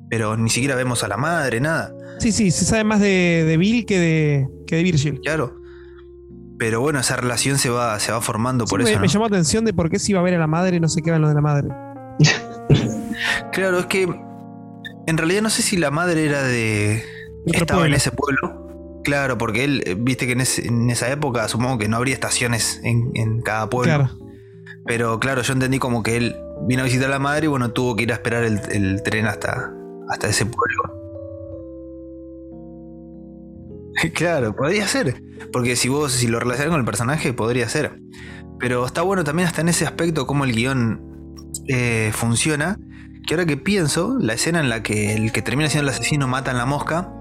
[SPEAKER 1] Pero ni siquiera vemos a la madre, nada.
[SPEAKER 3] Sí, sí, se sabe más de, de Bill que de, que de Virgil.
[SPEAKER 1] Claro. Pero bueno, esa relación se va, se va formando por
[SPEAKER 3] me,
[SPEAKER 1] eso.
[SPEAKER 3] me llamó la atención de por qué se iba a ver a la madre y no se queda en lo de la madre.
[SPEAKER 1] Claro, es que en realidad no sé si la madre era de.
[SPEAKER 3] Otro
[SPEAKER 1] estaba en ese pueblo. Claro, porque él, eh, viste que en, en esa época supongo que no habría estaciones en, en cada pueblo.
[SPEAKER 3] Claro.
[SPEAKER 1] Pero claro, yo entendí como que él vino a visitar a la madre y bueno, tuvo que ir a esperar el, el tren hasta, hasta ese pueblo. claro, podría ser. Porque si vos, si lo relacionas con el personaje, podría ser. Pero está bueno también hasta en ese aspecto cómo el guion eh, funciona. Que ahora que pienso, la escena en la que el que termina siendo el asesino mata a la mosca,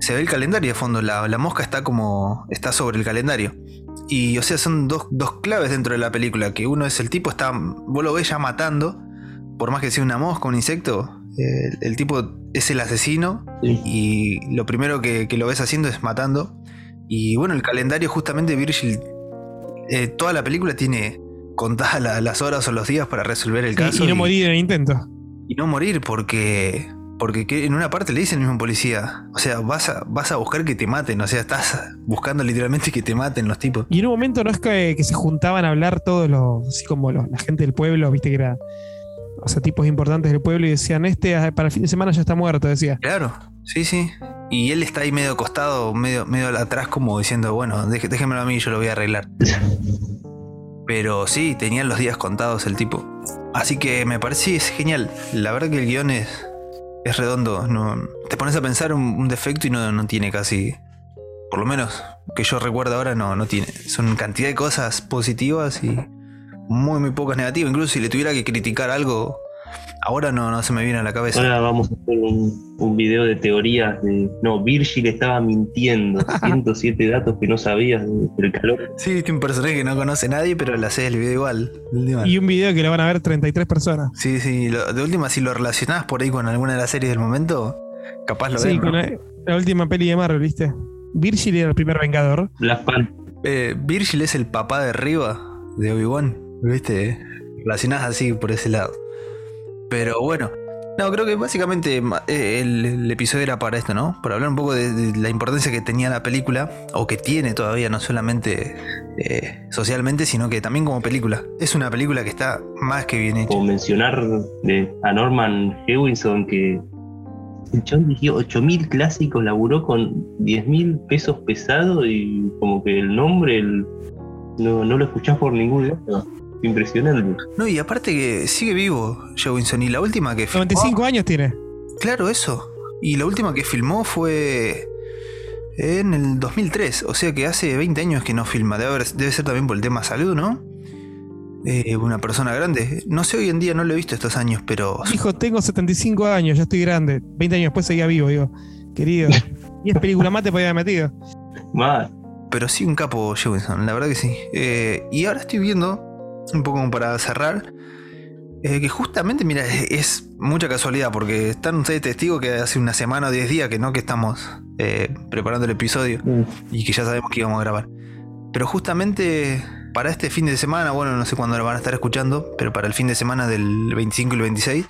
[SPEAKER 1] se ve el calendario de fondo. La, la mosca está como. está sobre el calendario. Y o sea, son dos, dos claves dentro de la película. Que uno es el tipo está. Vos lo ves ya matando. Por más que sea una mosca, un insecto. el tipo es el asesino.
[SPEAKER 2] Sí.
[SPEAKER 1] Y lo primero que, que lo ves haciendo es matando. Y bueno, el calendario justamente Virgil. eh, toda la película tiene contadas la- las horas o los días para resolver el caso.
[SPEAKER 3] y, no morir en el intento.
[SPEAKER 1] y no morir porque. Porque que en una parte le dice el mismo policía. O sea, vas a, vas a buscar que te maten. O sea, estás buscando literalmente que te maten los tipos.
[SPEAKER 3] Y en un momento no es que, que se juntaban a hablar todos los, así como los- la gente del pueblo, viste que era, o sea, tipos importantes del pueblo y decían, este ah, para el fin de semana ya está muerto, decía.
[SPEAKER 1] Claro, sí, sí. Y él está ahí medio acostado, medio, medio atrás, como diciendo, bueno, déjemelo a mí, yo lo voy a arreglar. Pero sí, tenían los días contados el tipo. Así que me parece es genial. La verdad que el guion es, es redondo. No, te pones a pensar un, un defecto y no, no tiene casi. Por lo menos que yo recuerdo ahora, no, no tiene. Son cantidad de cosas positivas y muy, muy pocas negativas. Incluso si le tuviera que criticar algo, ahora no, no se me viene a la cabeza.
[SPEAKER 2] Ahora vamos a hacer un, un video de teorías de. No, Virgil estaba mintiendo. 107 datos que no sabías del calor.
[SPEAKER 1] Sí, viste un personaje que no conoce nadie, pero le hace el video igual.
[SPEAKER 3] Y un video que lo van a ver 33 personas.
[SPEAKER 1] Sí, sí, lo- de última, si lo relacionás por ahí con alguna de las series del momento, capaz lo
[SPEAKER 3] Sí,
[SPEAKER 1] ven.
[SPEAKER 3] con
[SPEAKER 1] ¿no?
[SPEAKER 3] la, la última peli de Marvel, ¿viste? Virgil era el primer vengador.
[SPEAKER 2] Black Panther.
[SPEAKER 1] Eh, Virgil es el papá de Riva de Obi-Wan, ¿viste? Relacionás así por ese lado. Pero bueno, no, creo que básicamente eh, el, el episodio era para esto, ¿no? Para hablar un poco de, la importancia que tenía la película, o que tiene todavía, no solamente eh, socialmente, sino que también como película. Es una película que está más que bien hecha.
[SPEAKER 2] O mencionar de, a Norman Hewinson que el chabón dirigió 8.000 clásicos, laburó con 10.000 pesos pesados y como que el nombre el- no, no lo escuchás por ningún lado. Impresionante.
[SPEAKER 1] No, y aparte que sigue vivo Joe Wilson, y la última que filmó...
[SPEAKER 3] 95 años tiene.
[SPEAKER 1] Claro, eso. Y la última que filmó fue en el 2003, o sea que hace 20 años que no filma. Debe, haber- debe ser también por el tema salud, ¿no? Eh, una persona grande. No sé, hoy en día no lo he visto estos años, pero...
[SPEAKER 3] Dijo, tengo 75 años, ya estoy grande. 20 años después seguía vivo, digo. Querido. 10 películas más te podía haber metido.
[SPEAKER 2] Más,
[SPEAKER 1] Pero sí un capo Joe Wilson, la verdad que sí. Eh, y ahora estoy viendo, un poco como para cerrar, eh, que justamente, mira, es, es mucha casualidad, porque están ustedes testigos que hace una semana o 10 días que no, que estamos eh, preparando el episodio. y que ya sabemos que íbamos a grabar. Pero justamente para este fin de semana, bueno, no sé cuándo lo van a estar escuchando, pero para el fin de semana del 25 y el 26,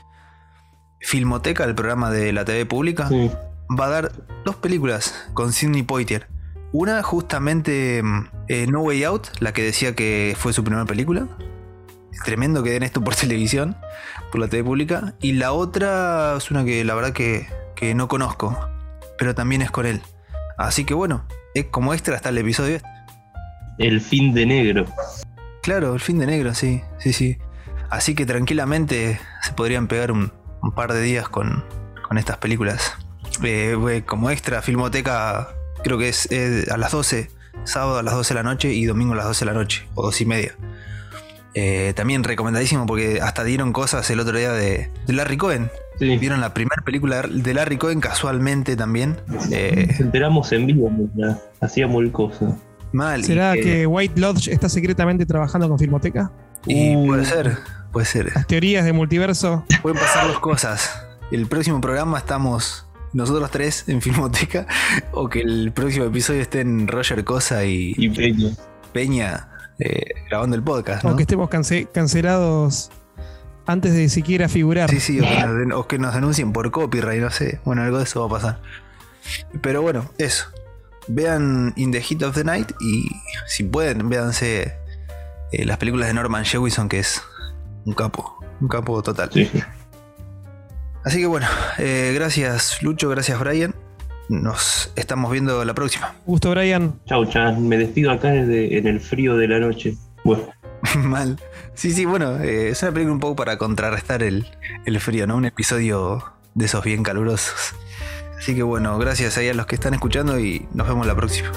[SPEAKER 1] Filmoteca, el programa de la TV pública,
[SPEAKER 2] sí.
[SPEAKER 1] va a dar dos películas con Sidney Poitier. Una justamente mm, eh, No Way Out, la que decía que fue su primera película. Tremendo que den esto por televisión, por la TV pública. Y la otra es una que la verdad que, que no conozco, pero también es con él. Así que bueno, es como extra está el episodio este.
[SPEAKER 2] El fin de negro.
[SPEAKER 1] Claro, el fin de negro, sí, sí, sí. Así que tranquilamente se podrían pegar un, un par de días con, con estas películas. Eh, como extra, Filmoteca creo que es eh, a las 12, sábado a las 12 de la noche y domingo a las 12 de la noche, o 2 y media. Eh, también recomendadísimo porque hasta dieron cosas el otro día de, de Larry Cohen.
[SPEAKER 2] Sí.
[SPEAKER 1] Vieron la primera película de Larry Cohen casualmente también. Eh,
[SPEAKER 2] Nos enteramos en vivo, ya. hacíamos el coso.
[SPEAKER 1] mal.
[SPEAKER 3] ¿Será
[SPEAKER 1] que-
[SPEAKER 3] que White Lodge está secretamente trabajando con Filmoteca?
[SPEAKER 1] y
[SPEAKER 2] Uh.
[SPEAKER 1] puede ser, puede ser.
[SPEAKER 3] Las teorías de multiverso.
[SPEAKER 1] Pueden pasar dos cosas. el próximo programa estamos nosotros tres en Filmoteca o que el próximo episodio esté en Roger Cosa y,
[SPEAKER 2] Y Peña.
[SPEAKER 1] Peña eh, grabando el podcast. ¿no?
[SPEAKER 3] O que estemos cance- cancelados antes de siquiera figurar.
[SPEAKER 1] Sí, sí, o que, nos, den- o que nos denuncien por copyright, no sé. Bueno, algo de eso va a pasar. Pero bueno, eso. Vean In the Heat of the Night y si pueden, véanse eh, las películas de Norman Jewison, que es un capo, un capo total.
[SPEAKER 2] Sí, sí.
[SPEAKER 1] Así que bueno, eh, gracias Lucho, gracias Brian. Nos estamos viendo la próxima.
[SPEAKER 3] Gusto, Brian.
[SPEAKER 2] Chau, Chan. Me despido acá desde, en el frío de la noche. Bueno,
[SPEAKER 1] Mal. Sí, sí, bueno, eh, es una película un poco para contrarrestar el, el frío, ¿no? Un episodio de esos bien calurosos. Así que bueno, gracias ahí a los que están escuchando y nos vemos la próxima.